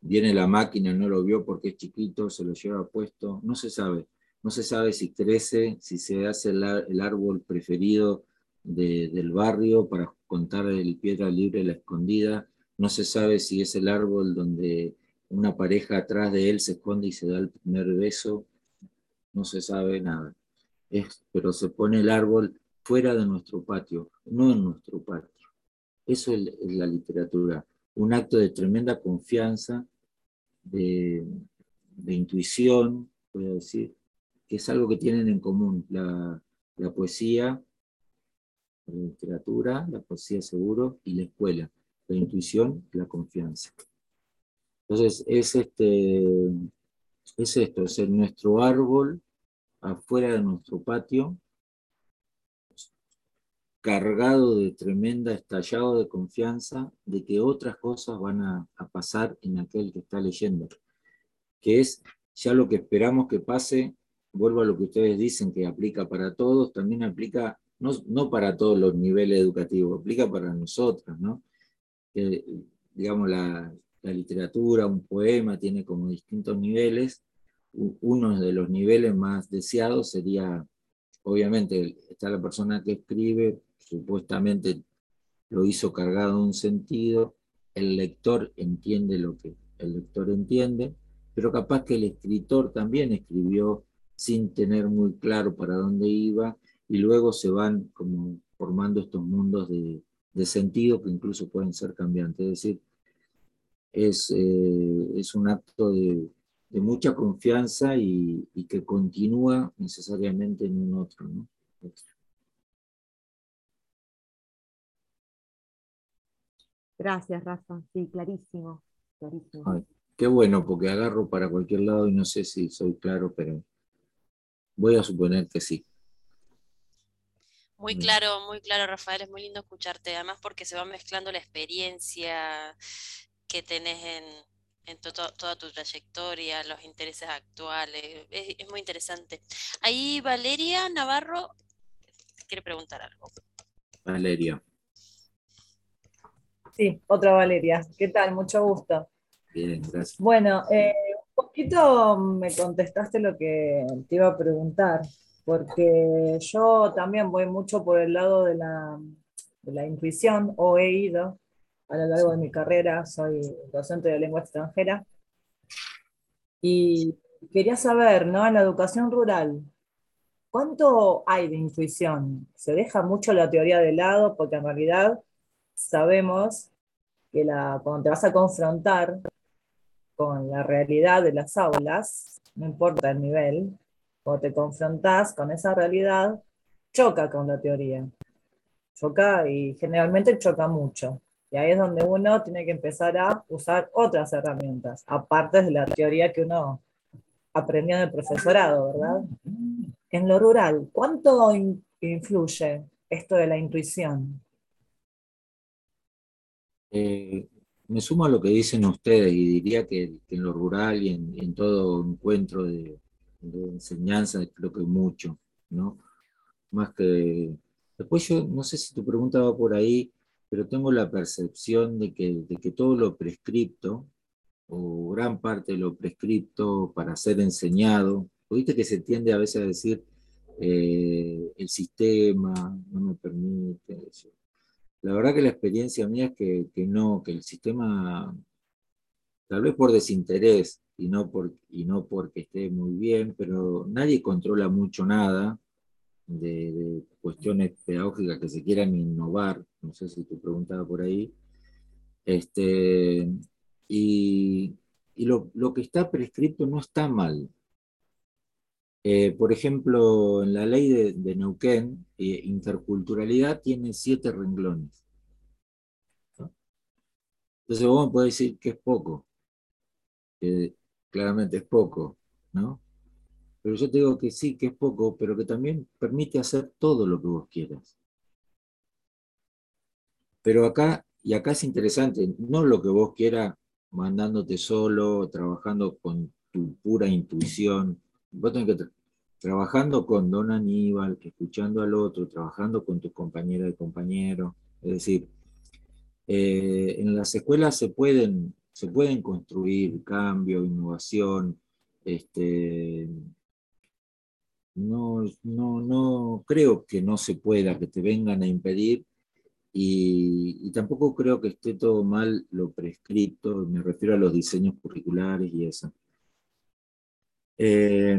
viene la máquina, no lo vio porque es chiquito, se lo lleva puesto, no se sabe. No se sabe si crece, si se hace el árbol preferido del barrio para contar el Piedra Libre la Escondida. No se sabe si es el árbol donde una pareja atrás de él se esconde y se da el primer beso. No se sabe nada. Es, pero se pone el árbol fuera de nuestro patio, no en nuestro patio. Eso es, la literatura. Un acto de tremenda confianza, de, intuición, puedo decir, que es algo que tienen en común la, poesía la literatura, la poesía seguro y la escuela, la intuición la confianza. Entonces, es, este, es esto, es el, nuestro árbol afuera de nuestro patio, cargado de tremenda estallado de confianza de que otras cosas van a pasar en aquel que está leyendo, que es ya lo que esperamos que pase, vuelvo a lo que ustedes dicen que aplica para todos, también aplica no, no para todos los niveles educativos, aplica para nosotros, ¿no? Digamos, la, la literatura, un poema tiene como distintos niveles, uno de los niveles más deseados sería, obviamente, está la persona que escribe, supuestamente lo hizo cargado de un sentido, el lector entiende lo que el lector entiende, pero capaz que el escritor también escribió sin tener muy claro para dónde iba, y luego se van como formando estos mundos de, de sentido que incluso pueden ser cambiantes. Es decir, es, eh, es un acto de, de mucha confianza y, y, que continúa necesariamente en un otro. ¿no? Gracias, Rafa. Sí, clarísimo. clarísimo. Ay, qué bueno, porque agarro para cualquier lado y no sé si soy claro, pero voy a suponer que sí. Muy claro, muy claro, Rafael, es muy lindo escucharte, además porque se va mezclando la experiencia que tenés en, en to toda tu trayectoria, los intereses actuales, es, es, muy interesante. Ahí Valeria Navarro quiere preguntar algo. Valeria. Sí, otra Valeria. ¿Qué tal? Mucho gusto. Bien, gracias. Bueno, eh, poquito me contestaste lo que te iba a preguntar, porque yo también voy mucho por el lado de la, intuición, o he ido a lo largo de mi carrera, soy docente de lengua extranjera, y quería saber, ¿no? En la educación rural, ¿cuánto hay de intuición? ¿Se deja mucho la teoría de lado? Porque en realidad sabemos que la, cuando te vas a confrontar con la realidad de las aulas, no importa el nivel, cuando te confrontas con esa realidad, choca con la teoría. Choca y generalmente choca mucho. Y ahí es donde uno tiene que empezar a usar otras herramientas, aparte de la teoría que uno aprendió en el profesorado, ¿verdad? En lo rural, ¿cuánto influye esto de la intuición? Eh, me sumo a lo que dicen ustedes y diría que, en lo rural y en, todo encuentro de, de, enseñanza creo que mucho, ¿no? Más que... Después yo no sé si tu pregunta va por ahí, pero tengo la percepción de que, de que todo lo prescripto, o gran parte de lo prescripto para ser enseñado, viste que se tiende a veces a decir eh, el sistema no me permite, eso. La verdad que la experiencia mía es que, que, no, que el sistema, tal vez por desinterés y no, por, y no porque esté muy bien, pero nadie controla mucho nada de, cuestiones pedagógicas que se quieran innovar, no sé si tú preguntabas por ahí, este, y, y lo, lo, que está prescrito no está mal. Eh, por ejemplo, en la ley de, Neuquén, eh, interculturalidad tiene siete renglones. Entonces vos podés decir que es poco, que claramente es poco, ¿no? Pero yo te digo que sí, que es poco, pero que también permite hacer todo lo que vos quieras. Pero acá, y acá es interesante, no lo que vos quieras mandándote solo, trabajando con tu pura intuición, vos tenés que tra trabajando con Don Aníbal, escuchando al otro, trabajando con tus compañeras y compañeros. Es decir, eh, en las escuelas se pueden, se pueden construir cambio, innovación. Este, no, no, no creo que no se pueda, que te vengan a impedir. Y, y tampoco creo que esté todo mal lo prescrito, me refiero a los diseños curriculares y eso. Eh,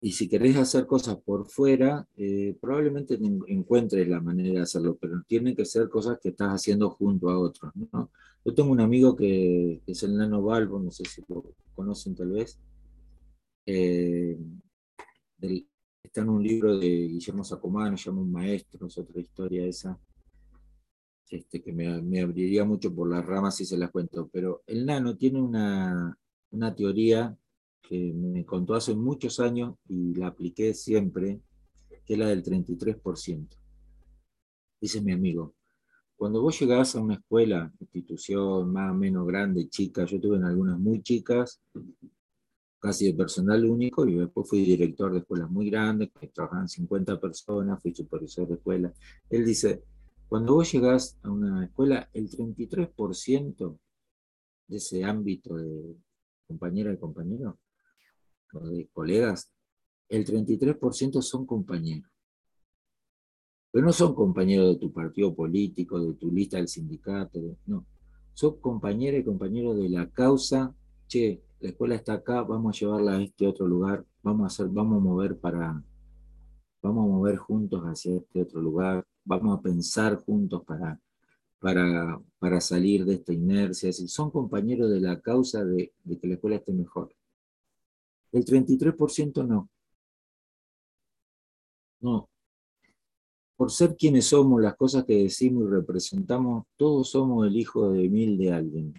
y si querés hacer cosas por fuera, eh, probablemente encuentres la manera de hacerlo, pero tienen que ser cosas que estás haciendo junto a otros. ¿no? Yo tengo un amigo que, es el Nano Balbo, no sé si lo conocen tal vez. Eh, está en un libro de Guillermo Sacomano, se llama Un Maestro, es otra historia esa. este, que me, me, abriría mucho por las ramas si se las cuento, pero el nano tiene una, una teoría que me contó hace muchos años y la apliqué siempre, que es la del 33%. Dice mi amigo, cuando vos llegás a una escuela, institución más o menos grande, chica, yo tuve en algunas muy chicas, casi de personal único, y después fui director de escuelas muy grandes, que trabajaban 50 personas, fui supervisor de escuela. Él dice, cuando vos llegás a una escuela, el 33% de ese ámbito de compañera y compañero, colegas, el 33% son compañeros. Pero no son compañeros de tu partido político, de tu lista del sindicato, no. Son compañeros y compañeros de la causa, che, la escuela está acá, vamos a llevarla a este otro lugar, vamos a hacer, vamos a mover para, vamos a mover juntos hacia este otro lugar, vamos a pensar juntos para, para, para salir de esta inercia. son compañeros de la causa de que la escuela esté mejor. El 33% no. No. Por ser quienes somos, las cosas que decimos y representamos, todos somos el hijo de mil de alguien.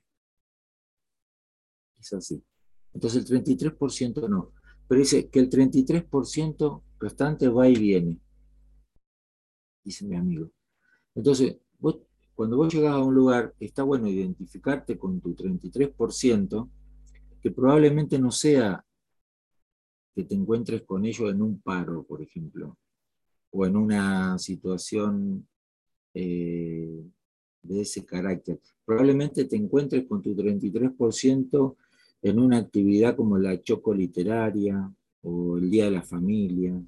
Es así. Entonces el 33% no. Pero dice que el 33% restante va y viene. Dice mi amigo. Entonces, cuando vos llegás a un lugar, está bueno identificarte con tu 33%, que probablemente no sea que te encuentres con ellos en un paro, por ejemplo, o en una situación eh, de ese carácter. Probablemente te encuentres con tu 33% en una actividad como la choco literaria o el Día de la Familia.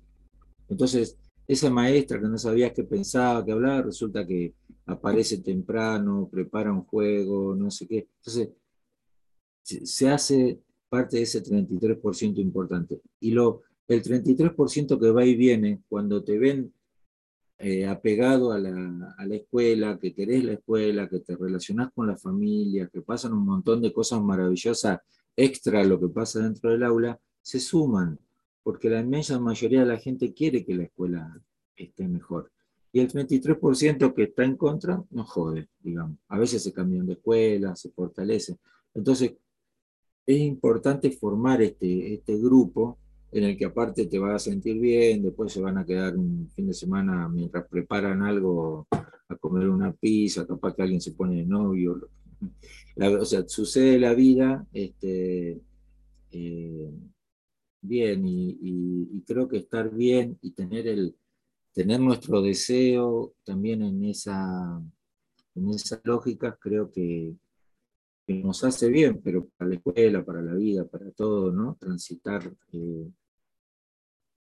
Entonces, esa maestra que no sabías qué pensaba, qué hablaba, resulta que aparece temprano, prepara un juego, no sé qué. Entonces, se hace parte de ese 33% importante. Y lo, el 33% que va y viene, cuando te ven eh, apegado a la, a la, escuela, que querés la escuela, que te relacionás con la familia, que pasan un montón de cosas maravillosas extra a lo que pasa dentro del aula, se suman, porque la inmensa mayoría de la gente quiere que la escuela esté mejor. Y el 33% que está en contra, no jode, digamos. A veces se cambian de escuela, se fortalece. Entonces, es importante formar este, este grupo en el que aparte te vas a sentir bien, después se van a quedar un fin de semana mientras preparan algo a comer una pizza, capaz que alguien se pone de novio, o sea, sucede la vida este, eh, bien y, creo que estar bien y tener, el, tener nuestro deseo también en esa, en esa lógica creo que, nos hace bien, pero para la escuela, para la vida, para todo, ¿no? Transitar eh,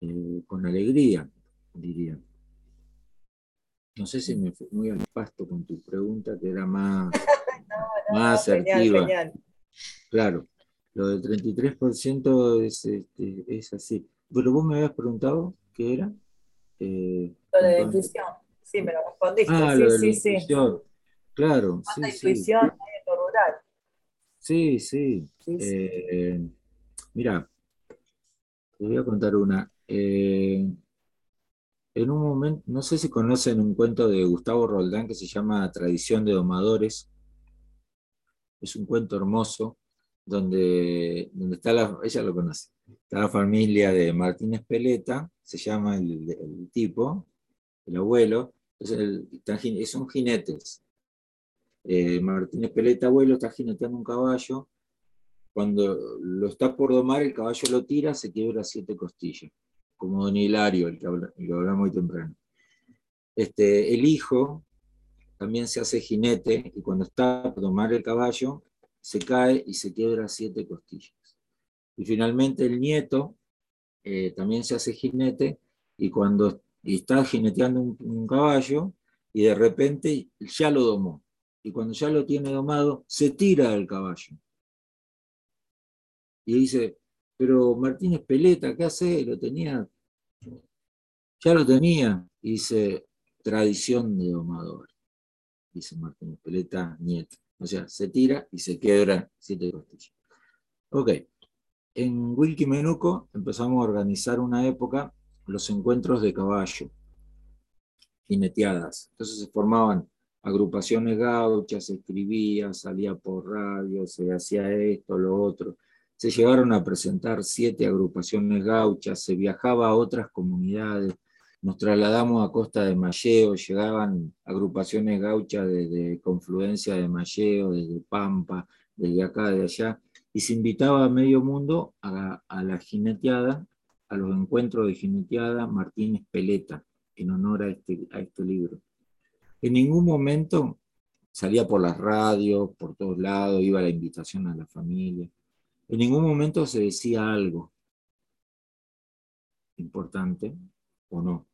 eh, con alegría, diría. No sé si me fui muy al pasto con tu pregunta, que era más más asertiva. Claro, lo del 33% es, este, es así. Pero vos me habías preguntado qué era. Eh, lo de intuición. Sí, me lo respondiste. Ah, sí, lo de sí, sí. Claro. sí, intuición sí. Sí, sí. Eh, mira, te voy a contar una. Eh, en un momento, no sé si conocen un cuento de Gustavo Roldán que se llama Tradición de Domadores es un cuento hermoso donde, donde está la, ella lo conoce, está la familia de Martínez Peleta, se llama el, tipo, el abuelo, entonces son jinetes. Eh, Martínez Peleta, abuelo, está jineteando un caballo, cuando lo está por domar, el caballo lo tira, se quiebra siete costillas, como Don Hilario, el que, habla, hablamos muy temprano. Este, el hijo, también se hace jinete y cuando está a tomar el caballo, se cae y se quiebra siete costillas. Y finalmente el nieto eh, también se hace jinete y cuando está jineteando un, caballo y de repente ya lo domó. Y cuando ya lo tiene domado, se tira del caballo. Y dice, pero Martínez Peleta, ¿qué hace? Lo tenía, ya lo tenía. Y dice, tradición de domador dice Martín Peleta, nieto. O sea, se tira y se quiebra siete costillas. Ok. En Wilkimenuco empezamos a organizar una época los encuentros de caballo, jineteadas. Entonces se formaban agrupaciones gauchas, escribía, salía por radio, se hacía esto, lo otro. Se llegaron a presentar siete agrupaciones gauchas, se viajaba a otras comunidades, nos trasladamos a Costa de Malleo, llegaban agrupaciones gauchas desde Confluencia de Malleo, desde Pampa, desde acá, de allá, y se invitaba a medio mundo a, a la jineteada, a los encuentros de jineteada Martínez Peleta, en honor a este, a este libro. En ningún momento salía por las radios, por todos lados, iba la invitación a la familia. En ningún momento se decía algo importante o no,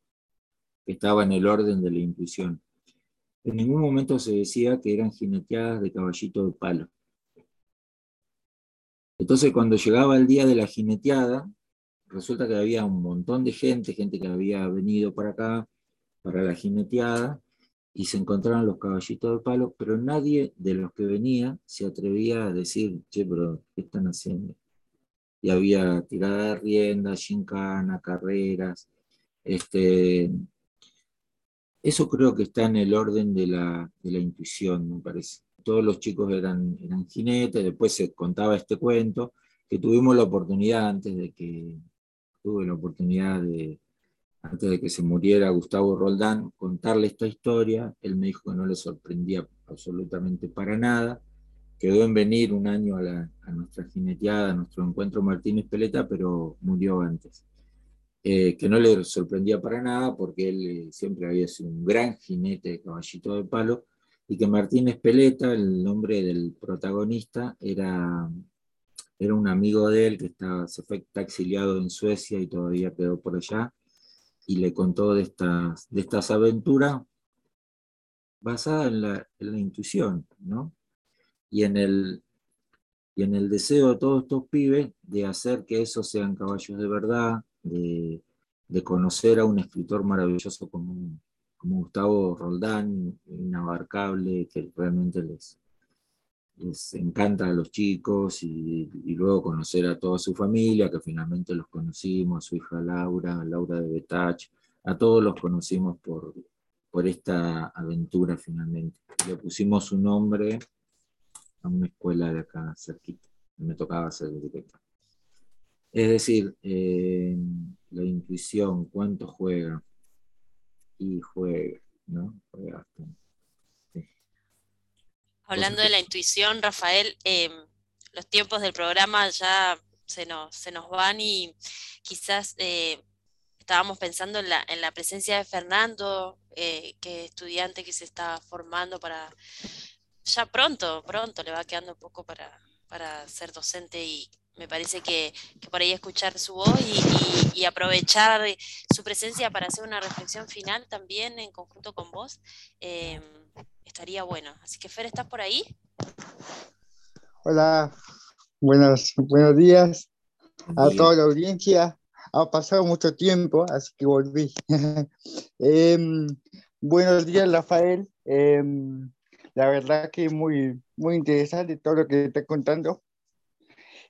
que estaba en el orden de la intuición. En ningún momento se decía que eran jineteadas de caballito de palo. Entonces, cuando llegaba el día de la jineteada, resulta que había un montón de gente, gente que había venido para acá, para la jineteada, y se encontraron los caballitos de palo, pero nadie de los que venía se atrevía a decir, che, pero ¿qué están haciendo? Y había tirada de riendas, gincana, carreras. Este, eso creo que está en el orden de la, de la intuición, me parece. Todos los chicos eran, eran jinetes, después se contaba este cuento, que tuvimos la oportunidad antes de que, tuve la oportunidad de, antes de que se muriera Gustavo Roldán, contarle esta historia. Él me dijo que no le sorprendía absolutamente para nada. Quedó en venir un año a, nuestra jineteada, a nuestro encuentro Martínez Peleta, pero murió antes. Eh, que no le sorprendía para nada porque él eh, siempre había sido un gran jinete de caballito de palo y que Martínez Peleta, el nombre del protagonista, era, era un amigo de él que se fue exiliado en Suecia y todavía quedó por allá y le contó de estas, de estas aventuras basadas en la, en la intuición, ¿no? Y en, el, y en el deseo de todos estos pibes de hacer que esos sean caballos de verdad, de, de conocer a un escritor maravilloso como, como Gustavo Roldán, inabarcable, que realmente les, les encanta a los chicos y, luego conocer a toda su familia, que finalmente los conocimos, su hija Laura, Laura de Betach, a todos los conocimos por, por esta aventura finalmente. Le pusimos un nombre a una escuela de acá cerquita, me tocaba ser director. Es decir, eh, la intuición, cuánto juega y juega, ¿no? Juega bastante. Hablando de la intuición, Rafael, em, los tiempos del programa ya se nos, se nos van y quizás eh, estábamos pensando en la, en la, presencia de Fernando, eh, que estudiante que se está formando para, ya pronto, pronto le va quedando un poco para, para ser docente y me parece que, por ahí escuchar su voz y, aprovechar su presencia para hacer una reflexión final también en conjunto con vos. Em, estaría bueno. Así que Fer, ¿estás por ahí? Hola, buenos, buenos días a toda la audiencia. Ha pasado mucho tiempo, así que volví. Em, buenos días, Rafael. Em, la verdad que muy, muy interesante todo lo que te contando.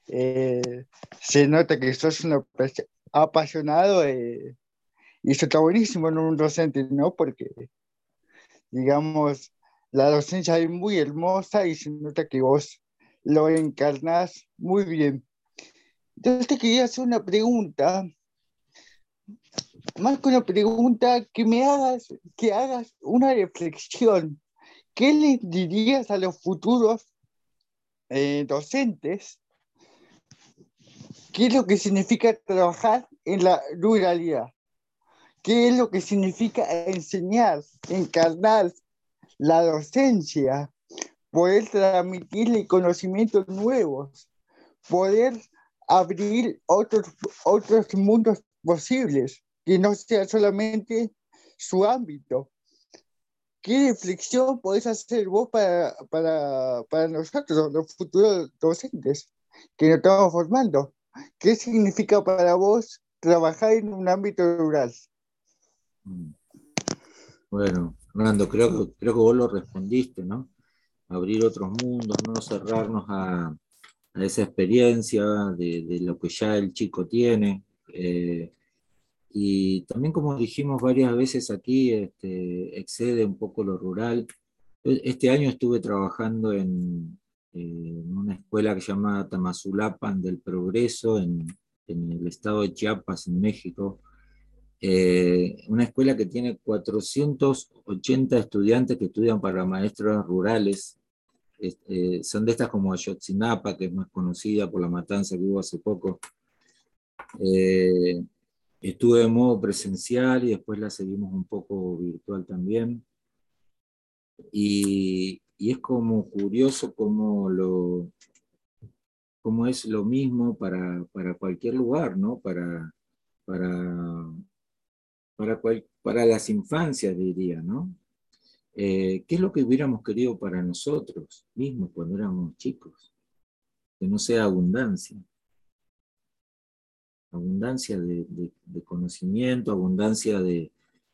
Eh, se nota que sos un apasionado eh, y eso está buenísimo en un docente, ¿no? Porque, digamos, la docencia es muy hermosa y se nota que vos lo encarnás muy bien. Entonces te quería hacer una pregunta, más que una pregunta, que me hagas, que hagas una reflexión. ¿Qué le dirías a los futuros eh, docentes? ¿Qué es lo que significa trabajar en la ruralidad? ¿Qué es lo que significa enseñar, encarnar, la docencia, poder transmitirle conocimientos nuevos, poder abrir otros, otros mundos posibles, que no sea solamente su ámbito. ¿Qué reflexión podés hacer vos para, para, para nosotros, los futuros docentes que nos estamos formando? ¿Qué significa para vos trabajar en un ámbito rural? Mm. Bueno, Fernando, creo que, creo que vos lo respondiste, ¿no? Abrir otros mundos, no cerrarnos a, esa experiencia de, lo que ya el chico tiene. Eh, y también, como dijimos varias veces aquí, este, excede un poco lo rural. Este año estuve trabajando en, en una escuela que se llama Tamazulapan del Progreso en, en el estado de Chiapas, en México. Eh, una escuela que tiene 480 estudiantes que estudian para maestros rurales. Eh, son de estas como Ayotzinapa, que es más conocida por la matanza que hubo hace poco. Eh, estuve de modo presencial y después la seguimos un poco virtual también. Y, y es como curioso cómo lo, como es lo mismo para, para cualquier lugar, ¿no? Para, para, para, para las infancias, diría, ¿no? Eh, ¿Qué es lo que hubiéramos querido para nosotros mismos cuando éramos chicos? Que no sea abundancia. Abundancia de, de, conocimiento, abundancia de,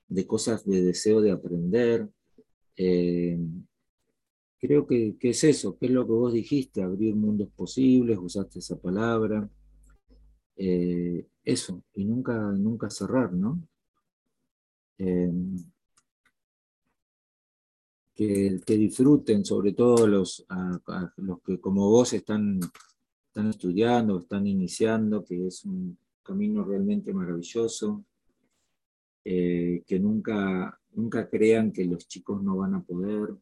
de, cosas de deseo de aprender. Eh, creo que, es eso, que es lo que vos dijiste, abrir mundos posibles, usaste esa palabra. Eh, eso, y nunca, nunca cerrar, ¿no? Eh, que, disfruten, sobre todo los, los que como vos están, están estudiando, están iniciando, que es un camino realmente maravilloso, eh, que nunca, nunca crean que los chicos no van a poder,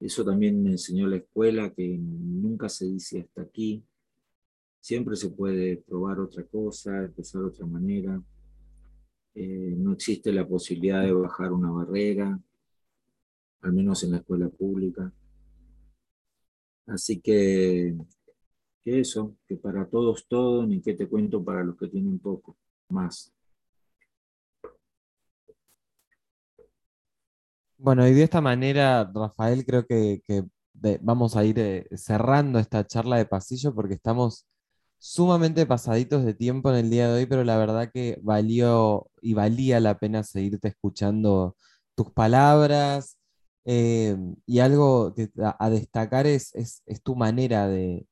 eso también me enseñó la escuela, que nunca se dice hasta aquí. Siempre se puede probar otra cosa, empezar de otra manera. Eh, no existe la posibilidad de bajar una barrera, al menos en la escuela pública. Así que, que eso, que para todos todo, ni que te cuento para los que tienen poco, más. Bueno, y de esta manera, Rafael, creo que, vamos a ir eh, cerrando esta charla de pasillo porque estamos sumamente pasaditos de tiempo en el día de hoy, pero la verdad que valió y valía la pena seguirte escuchando tus palabras. Eh, y algo que a, destacar es, es, tu manera de,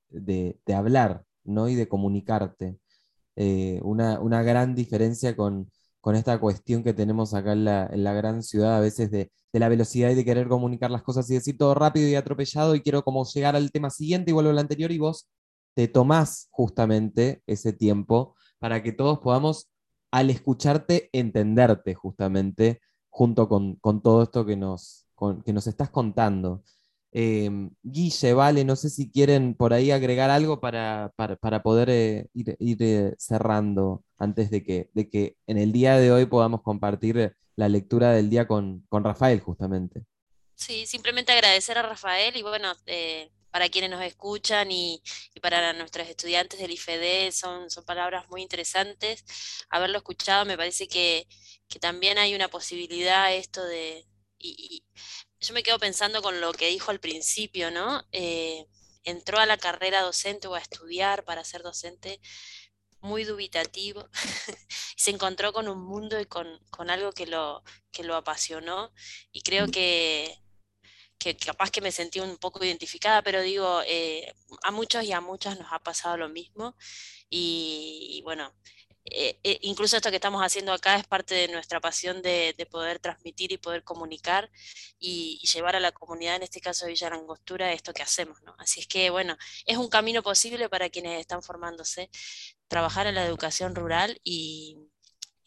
hablar ¿no? y de comunicarte. Eh, una, una gran diferencia con, con esta cuestión que tenemos acá en la, gran ciudad, a veces de, la velocidad y de querer comunicar las cosas y decir todo rápido y atropellado y quiero como llegar al tema siguiente y vuelvo al anterior y vos te tomás justamente ese tiempo para que todos podamos, al escucharte, entenderte justamente junto con, todo esto que nos, que nos estás contando. Em, Guille, vale, no sé si quieren por ahí agregar algo para, poder eh, ir, eh, cerrando antes de que, de que en el día de hoy podamos compartir la lectura del día con, Rafael, justamente. Sí, simplemente agradecer a Rafael y bueno, eh, para quienes nos escuchan y, para nuestros estudiantes del IFED son, son palabras muy interesantes. Haberlo escuchado me parece que, también hay una posibilidad esto de yo me quedo pensando con lo que dijo al principio, ¿no? Eh, entró a la carrera docente o a estudiar para ser docente muy dubitativo, se encontró con un mundo y con, algo que lo, que lo apasionó y creo que, que capaz que me sentí un poco identificada, pero digo, eh, a muchos y a muchas nos ha pasado lo mismo y bueno, eh, eh, incluso esto que estamos haciendo acá es parte de nuestra pasión de, poder transmitir y poder comunicar y, llevar a la comunidad, en este caso de Villa Langostura, esto que hacemos. ¿no? Así es que, bueno, es un camino posible para quienes están formándose, trabajar en la educación rural y,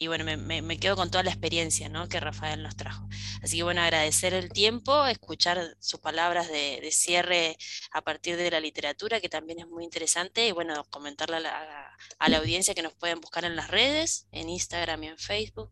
y bueno, me, quedo con toda la experiencia ¿no? que Rafael nos trajo. Así que bueno, agradecer el tiempo, escuchar sus palabras de, cierre a partir de la literatura, que también es muy interesante, y bueno, comentarle a la, a la audiencia que nos pueden buscar en las redes, en Instagram y en Facebook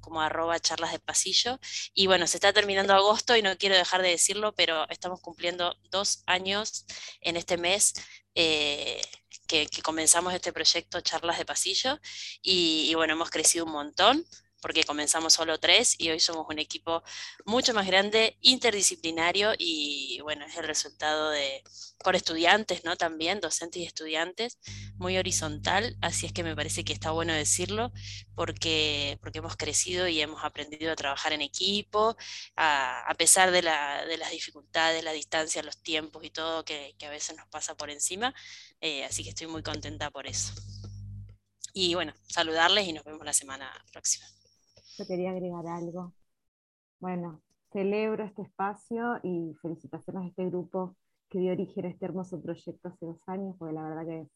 como arroba charlas de pasillo. Y bueno, se está terminando agosto y no quiero dejar de decirlo, pero estamos cumpliendo dos años en este mes eh, que, comenzamos este proyecto Charlas de Pasillo y, bueno, hemos crecido un montón porque comenzamos solo tres y hoy somos un equipo mucho más grande, interdisciplinario y bueno, es el resultado de, por estudiantes, ¿no? También, docentes y estudiantes, muy horizontal, así es que me parece que está bueno decirlo porque, porque hemos crecido y hemos aprendido a trabajar en equipo, a, pesar de, las dificultades, la distancia, los tiempos y todo que, a veces nos pasa por encima, eh, así que estoy muy contenta por eso. Y bueno, saludarles y nos vemos la semana próxima. Yo quería agregar algo. Bueno, celebro este espacio y felicitaciones a este grupo que dio origen a este hermoso proyecto hace dos años, porque la verdad que es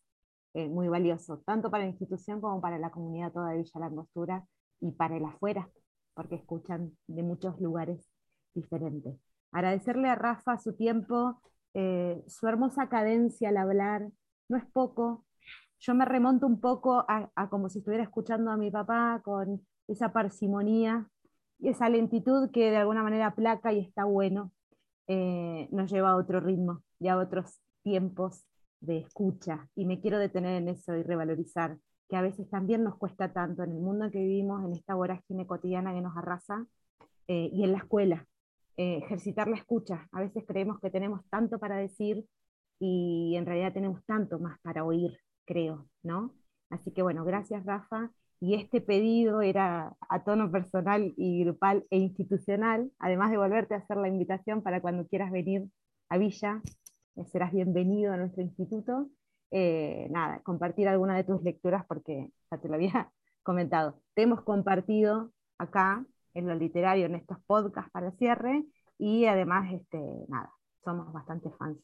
eh, muy valioso, tanto para la institución como para la comunidad toda de Villa Langostura y para el afuera, porque escuchan de muchos lugares diferentes. Agradecerle a Rafa su tiempo, eh, su hermosa cadencia al hablar, no es poco. Yo me remonto un poco a, como si estuviera escuchando a mi papá con esa parsimonía esa lentitud que de alguna manera placa y está bueno, eh, nos lleva a otro ritmo y a otros tiempos de escucha. Y me quiero detener en eso y revalorizar que a veces también nos cuesta tanto en el mundo en que vivimos, en esta vorágine cotidiana que nos arrasa, eh, y en la escuela, eh, ejercitar la escucha. A veces creemos que tenemos tanto para decir y en realidad tenemos tanto más para oír, creo, ¿no? Así que bueno, gracias Rafa. Y este pedido era a tono personal y grupal e institucional, además de volverte a hacer la invitación para cuando quieras venir a Villa, eh, serás bienvenido a nuestro instituto. Eh, nada, compartir alguna de tus lecturas porque ya te lo había comentado. Te hemos compartido acá en lo literario, en estos podcasts para cierre, y además, este, nada, somos bastante fans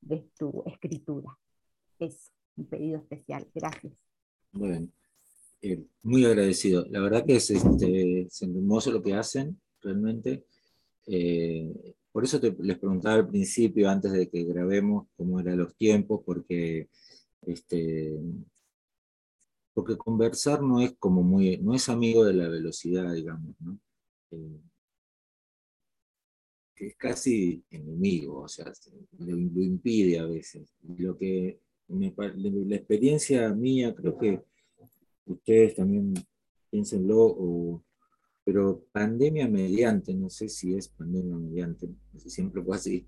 de tu escritura. Es un pedido especial. Gracias. Bueno, eh, muy agradecido. La verdad que es, este, es hermoso lo que hacen, realmente. Eh, por eso les preguntaba al principio, antes de que grabemos, cómo eran los tiempos, porque, este, porque conversar no es como muy, no es amigo de la velocidad, digamos, ¿no? Eh, es casi enemigo, o sea, lo, impide a veces. Lo que la experiencia mía, creo que ustedes también piénsenlo, pero pandemia mediante, no sé si es pandemia mediante, no sé, siempre fue así,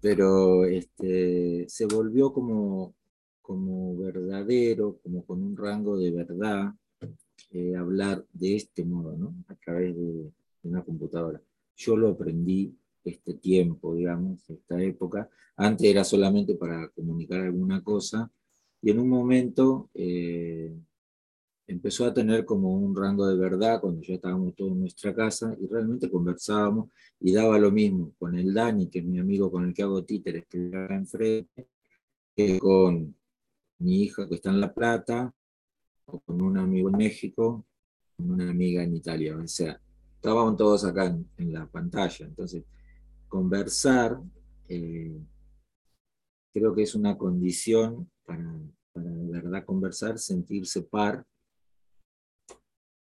pero este, se volvió como, como verdadero, como con un rango de verdad, eh, hablar de este modo, ¿no? A través de, una computadora. Yo lo aprendí este tiempo, digamos, esta época. Antes era solamente para comunicar alguna cosa y en un momento eh, empezó a tener como un rango de verdad cuando ya estábamos todos en nuestra casa y realmente conversábamos y daba lo mismo con el Dani, que es mi amigo con el que hago títeres, que está enfrente, que con mi hija que está en La Plata, o con un amigo en México, con una amiga en Italia. O sea, estábamos todos acá en, la pantalla. Entonces, conversar eh, creo que es una condición para, para de verdad conversar, sentirse par,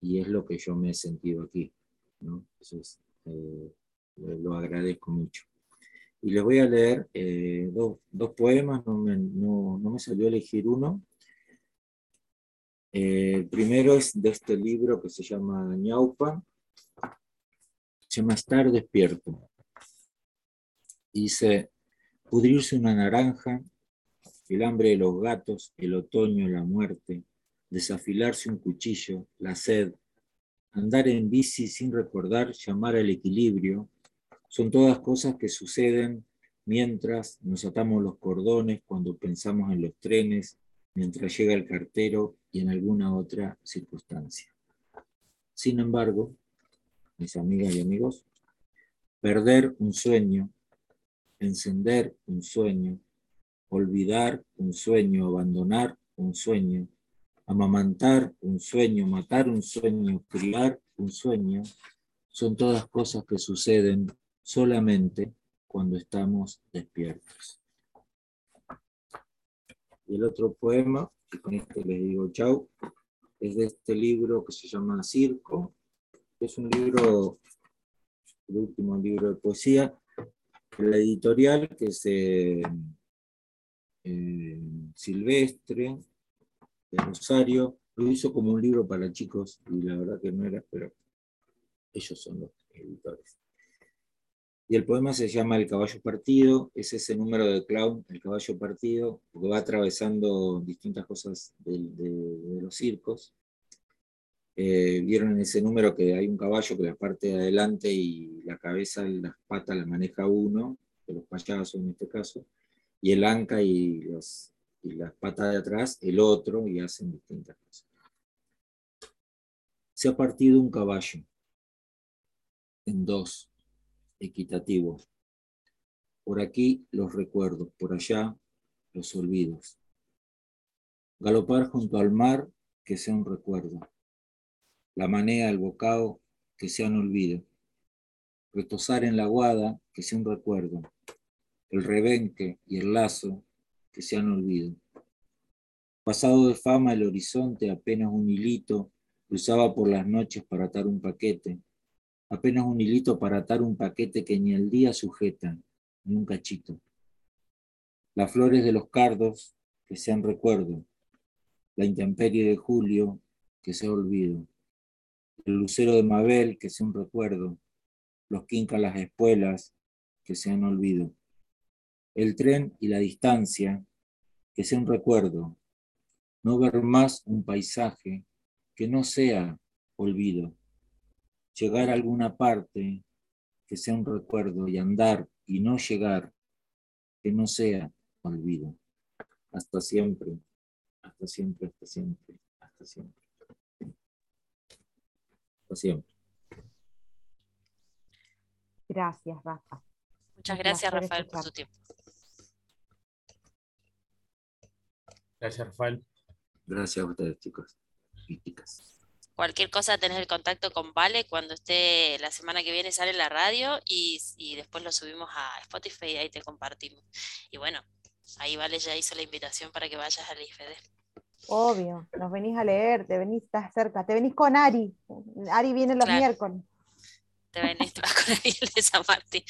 y es lo que yo me he sentido aquí. ¿no? Entonces, eh, lo agradezco mucho. Y les voy a leer eh, dos, dos, poemas, no me, no, no me, salió elegir uno. el primero es de este libro que se llama Ñaupa, se llama Estar despierto. Dice, pudrirse una naranja, el hambre de los gatos, el otoño, la muerte, desafilarse un cuchillo, la sed, andar en bici sin recordar, llamar al equilibrio, son todas cosas que suceden mientras nos atamos los cordones, cuando pensamos en los trenes, mientras llega el cartero y en alguna otra circunstancia. Sin embargo, mis amigas y amigos, perder un sueño, encender un sueño, olvidar un sueño, abandonar un sueño, amamantar un sueño, matar un sueño, criar un sueño, son todas cosas que suceden solamente cuando estamos despiertos. Y el otro poema, y con este les digo chau, es de este libro que se llama Circo, es un libro, el último libro de poesía, la editorial que es eh, Silvestre, de Rosario, lo hizo como un libro para chicos y la verdad que no era, pero ellos son los editores. Y el poema se llama El caballo partido, es ese número de clown, el caballo partido, porque va atravesando distintas cosas de los circos. Eh, vieron en ese número que hay un caballo que la parte de adelante y la cabeza y las patas la maneja uno, de los payasos en este caso, y el anca y, los, y las patas de atrás el otro y hacen distintas cosas. Se ha partido un caballo en dos. equitativo. Por aquí los recuerdos, por allá los olvidos. Galopar junto al mar, que sea un recuerdo. La manea, el bocado, que sea un olvido. Retosar en la guada, que sea un recuerdo. El rebenque y el lazo, que sean olvido. Pasado de fama el horizonte, apenas un hilito, cruzaba por las noches para atar un paquete. Apenas un hilito para atar un paquete que ni el día sujeta, ni un cachito. Las flores de los cardos, que sean recuerdo. La intemperie de julio, que sea olvido. El lucero de Mabel, que sea un recuerdo. Los quincas las espuelas, que sean olvido. El tren y la distancia, que sea un recuerdo. No ver más un paisaje que no sea olvido. Llegar a alguna parte que sea un recuerdo y andar y no llegar que no sea olvido. Hasta siempre, hasta siempre, hasta siempre, hasta siempre. Hasta siempre. Gracias, Rafa. Muchas gracias, Rafael, por tu tiempo. Gracias, Rafael. Gracias a ustedes, chicos y chicas. Cualquier cosa tenés el contacto con Vale cuando esté la semana que viene sale en la radio y, y después lo subimos a Spotify y ahí te compartimos. Y bueno, ahí Vale ya hizo la invitación para que vayas al IFD. Obvio, nos venís a leer, te venís, estás cerca, te venís con Ari. Ari viene los Claro. miércoles. Te vas con Ariel de San Martín.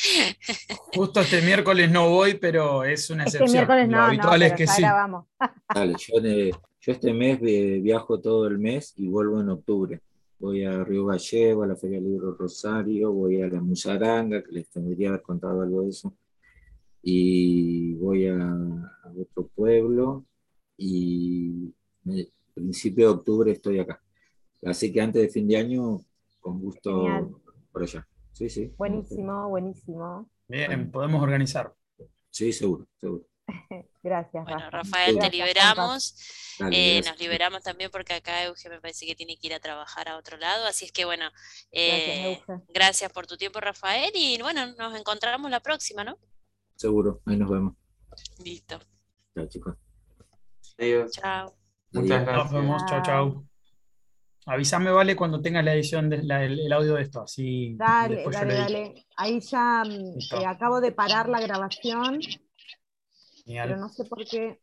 Justo este miércoles no voy, pero es una Este excepción. miércoles Lo no, no, habitual es pero que sí. grabamos. Dale, yo, de- yo este mes eh, viajo todo el mes y vuelvo en octubre. Voy a Río Gallego, a la Feria del Libro Rosario, voy a la Musaranga, que les tendría que haber contado algo de eso, y voy a, a otro pueblo y a principio de octubre estoy acá. Así que antes de fin de año, con gusto Genial. Por allá. Sí, sí. Buenísimo, buenísimo. Bien, podemos organizar. Sí, seguro, seguro. Gracias, Bueno, Rafa. Rafael, te Gracias, liberamos. Dale, Eh, gracias. nos liberamos también porque acá Euge me parece que tiene que ir a trabajar a otro lado. Así es que bueno, Gracias, eh, Euge. gracias por tu tiempo, Rafael. Y bueno, nos encontramos la próxima, ¿no? Seguro, ahí nos vemos. Listo. Chao, chicos. Adiós. Chao. Muchas Adiós. Nos gracias. vemos. Chau, chau. Avísame, Vale, cuando tengas la edición, de, la- el, el audio de esto. Así Dale, dale, dale. Ahí ya mm, eh, acabo de parar la grabación, Genial. pero no sé por qué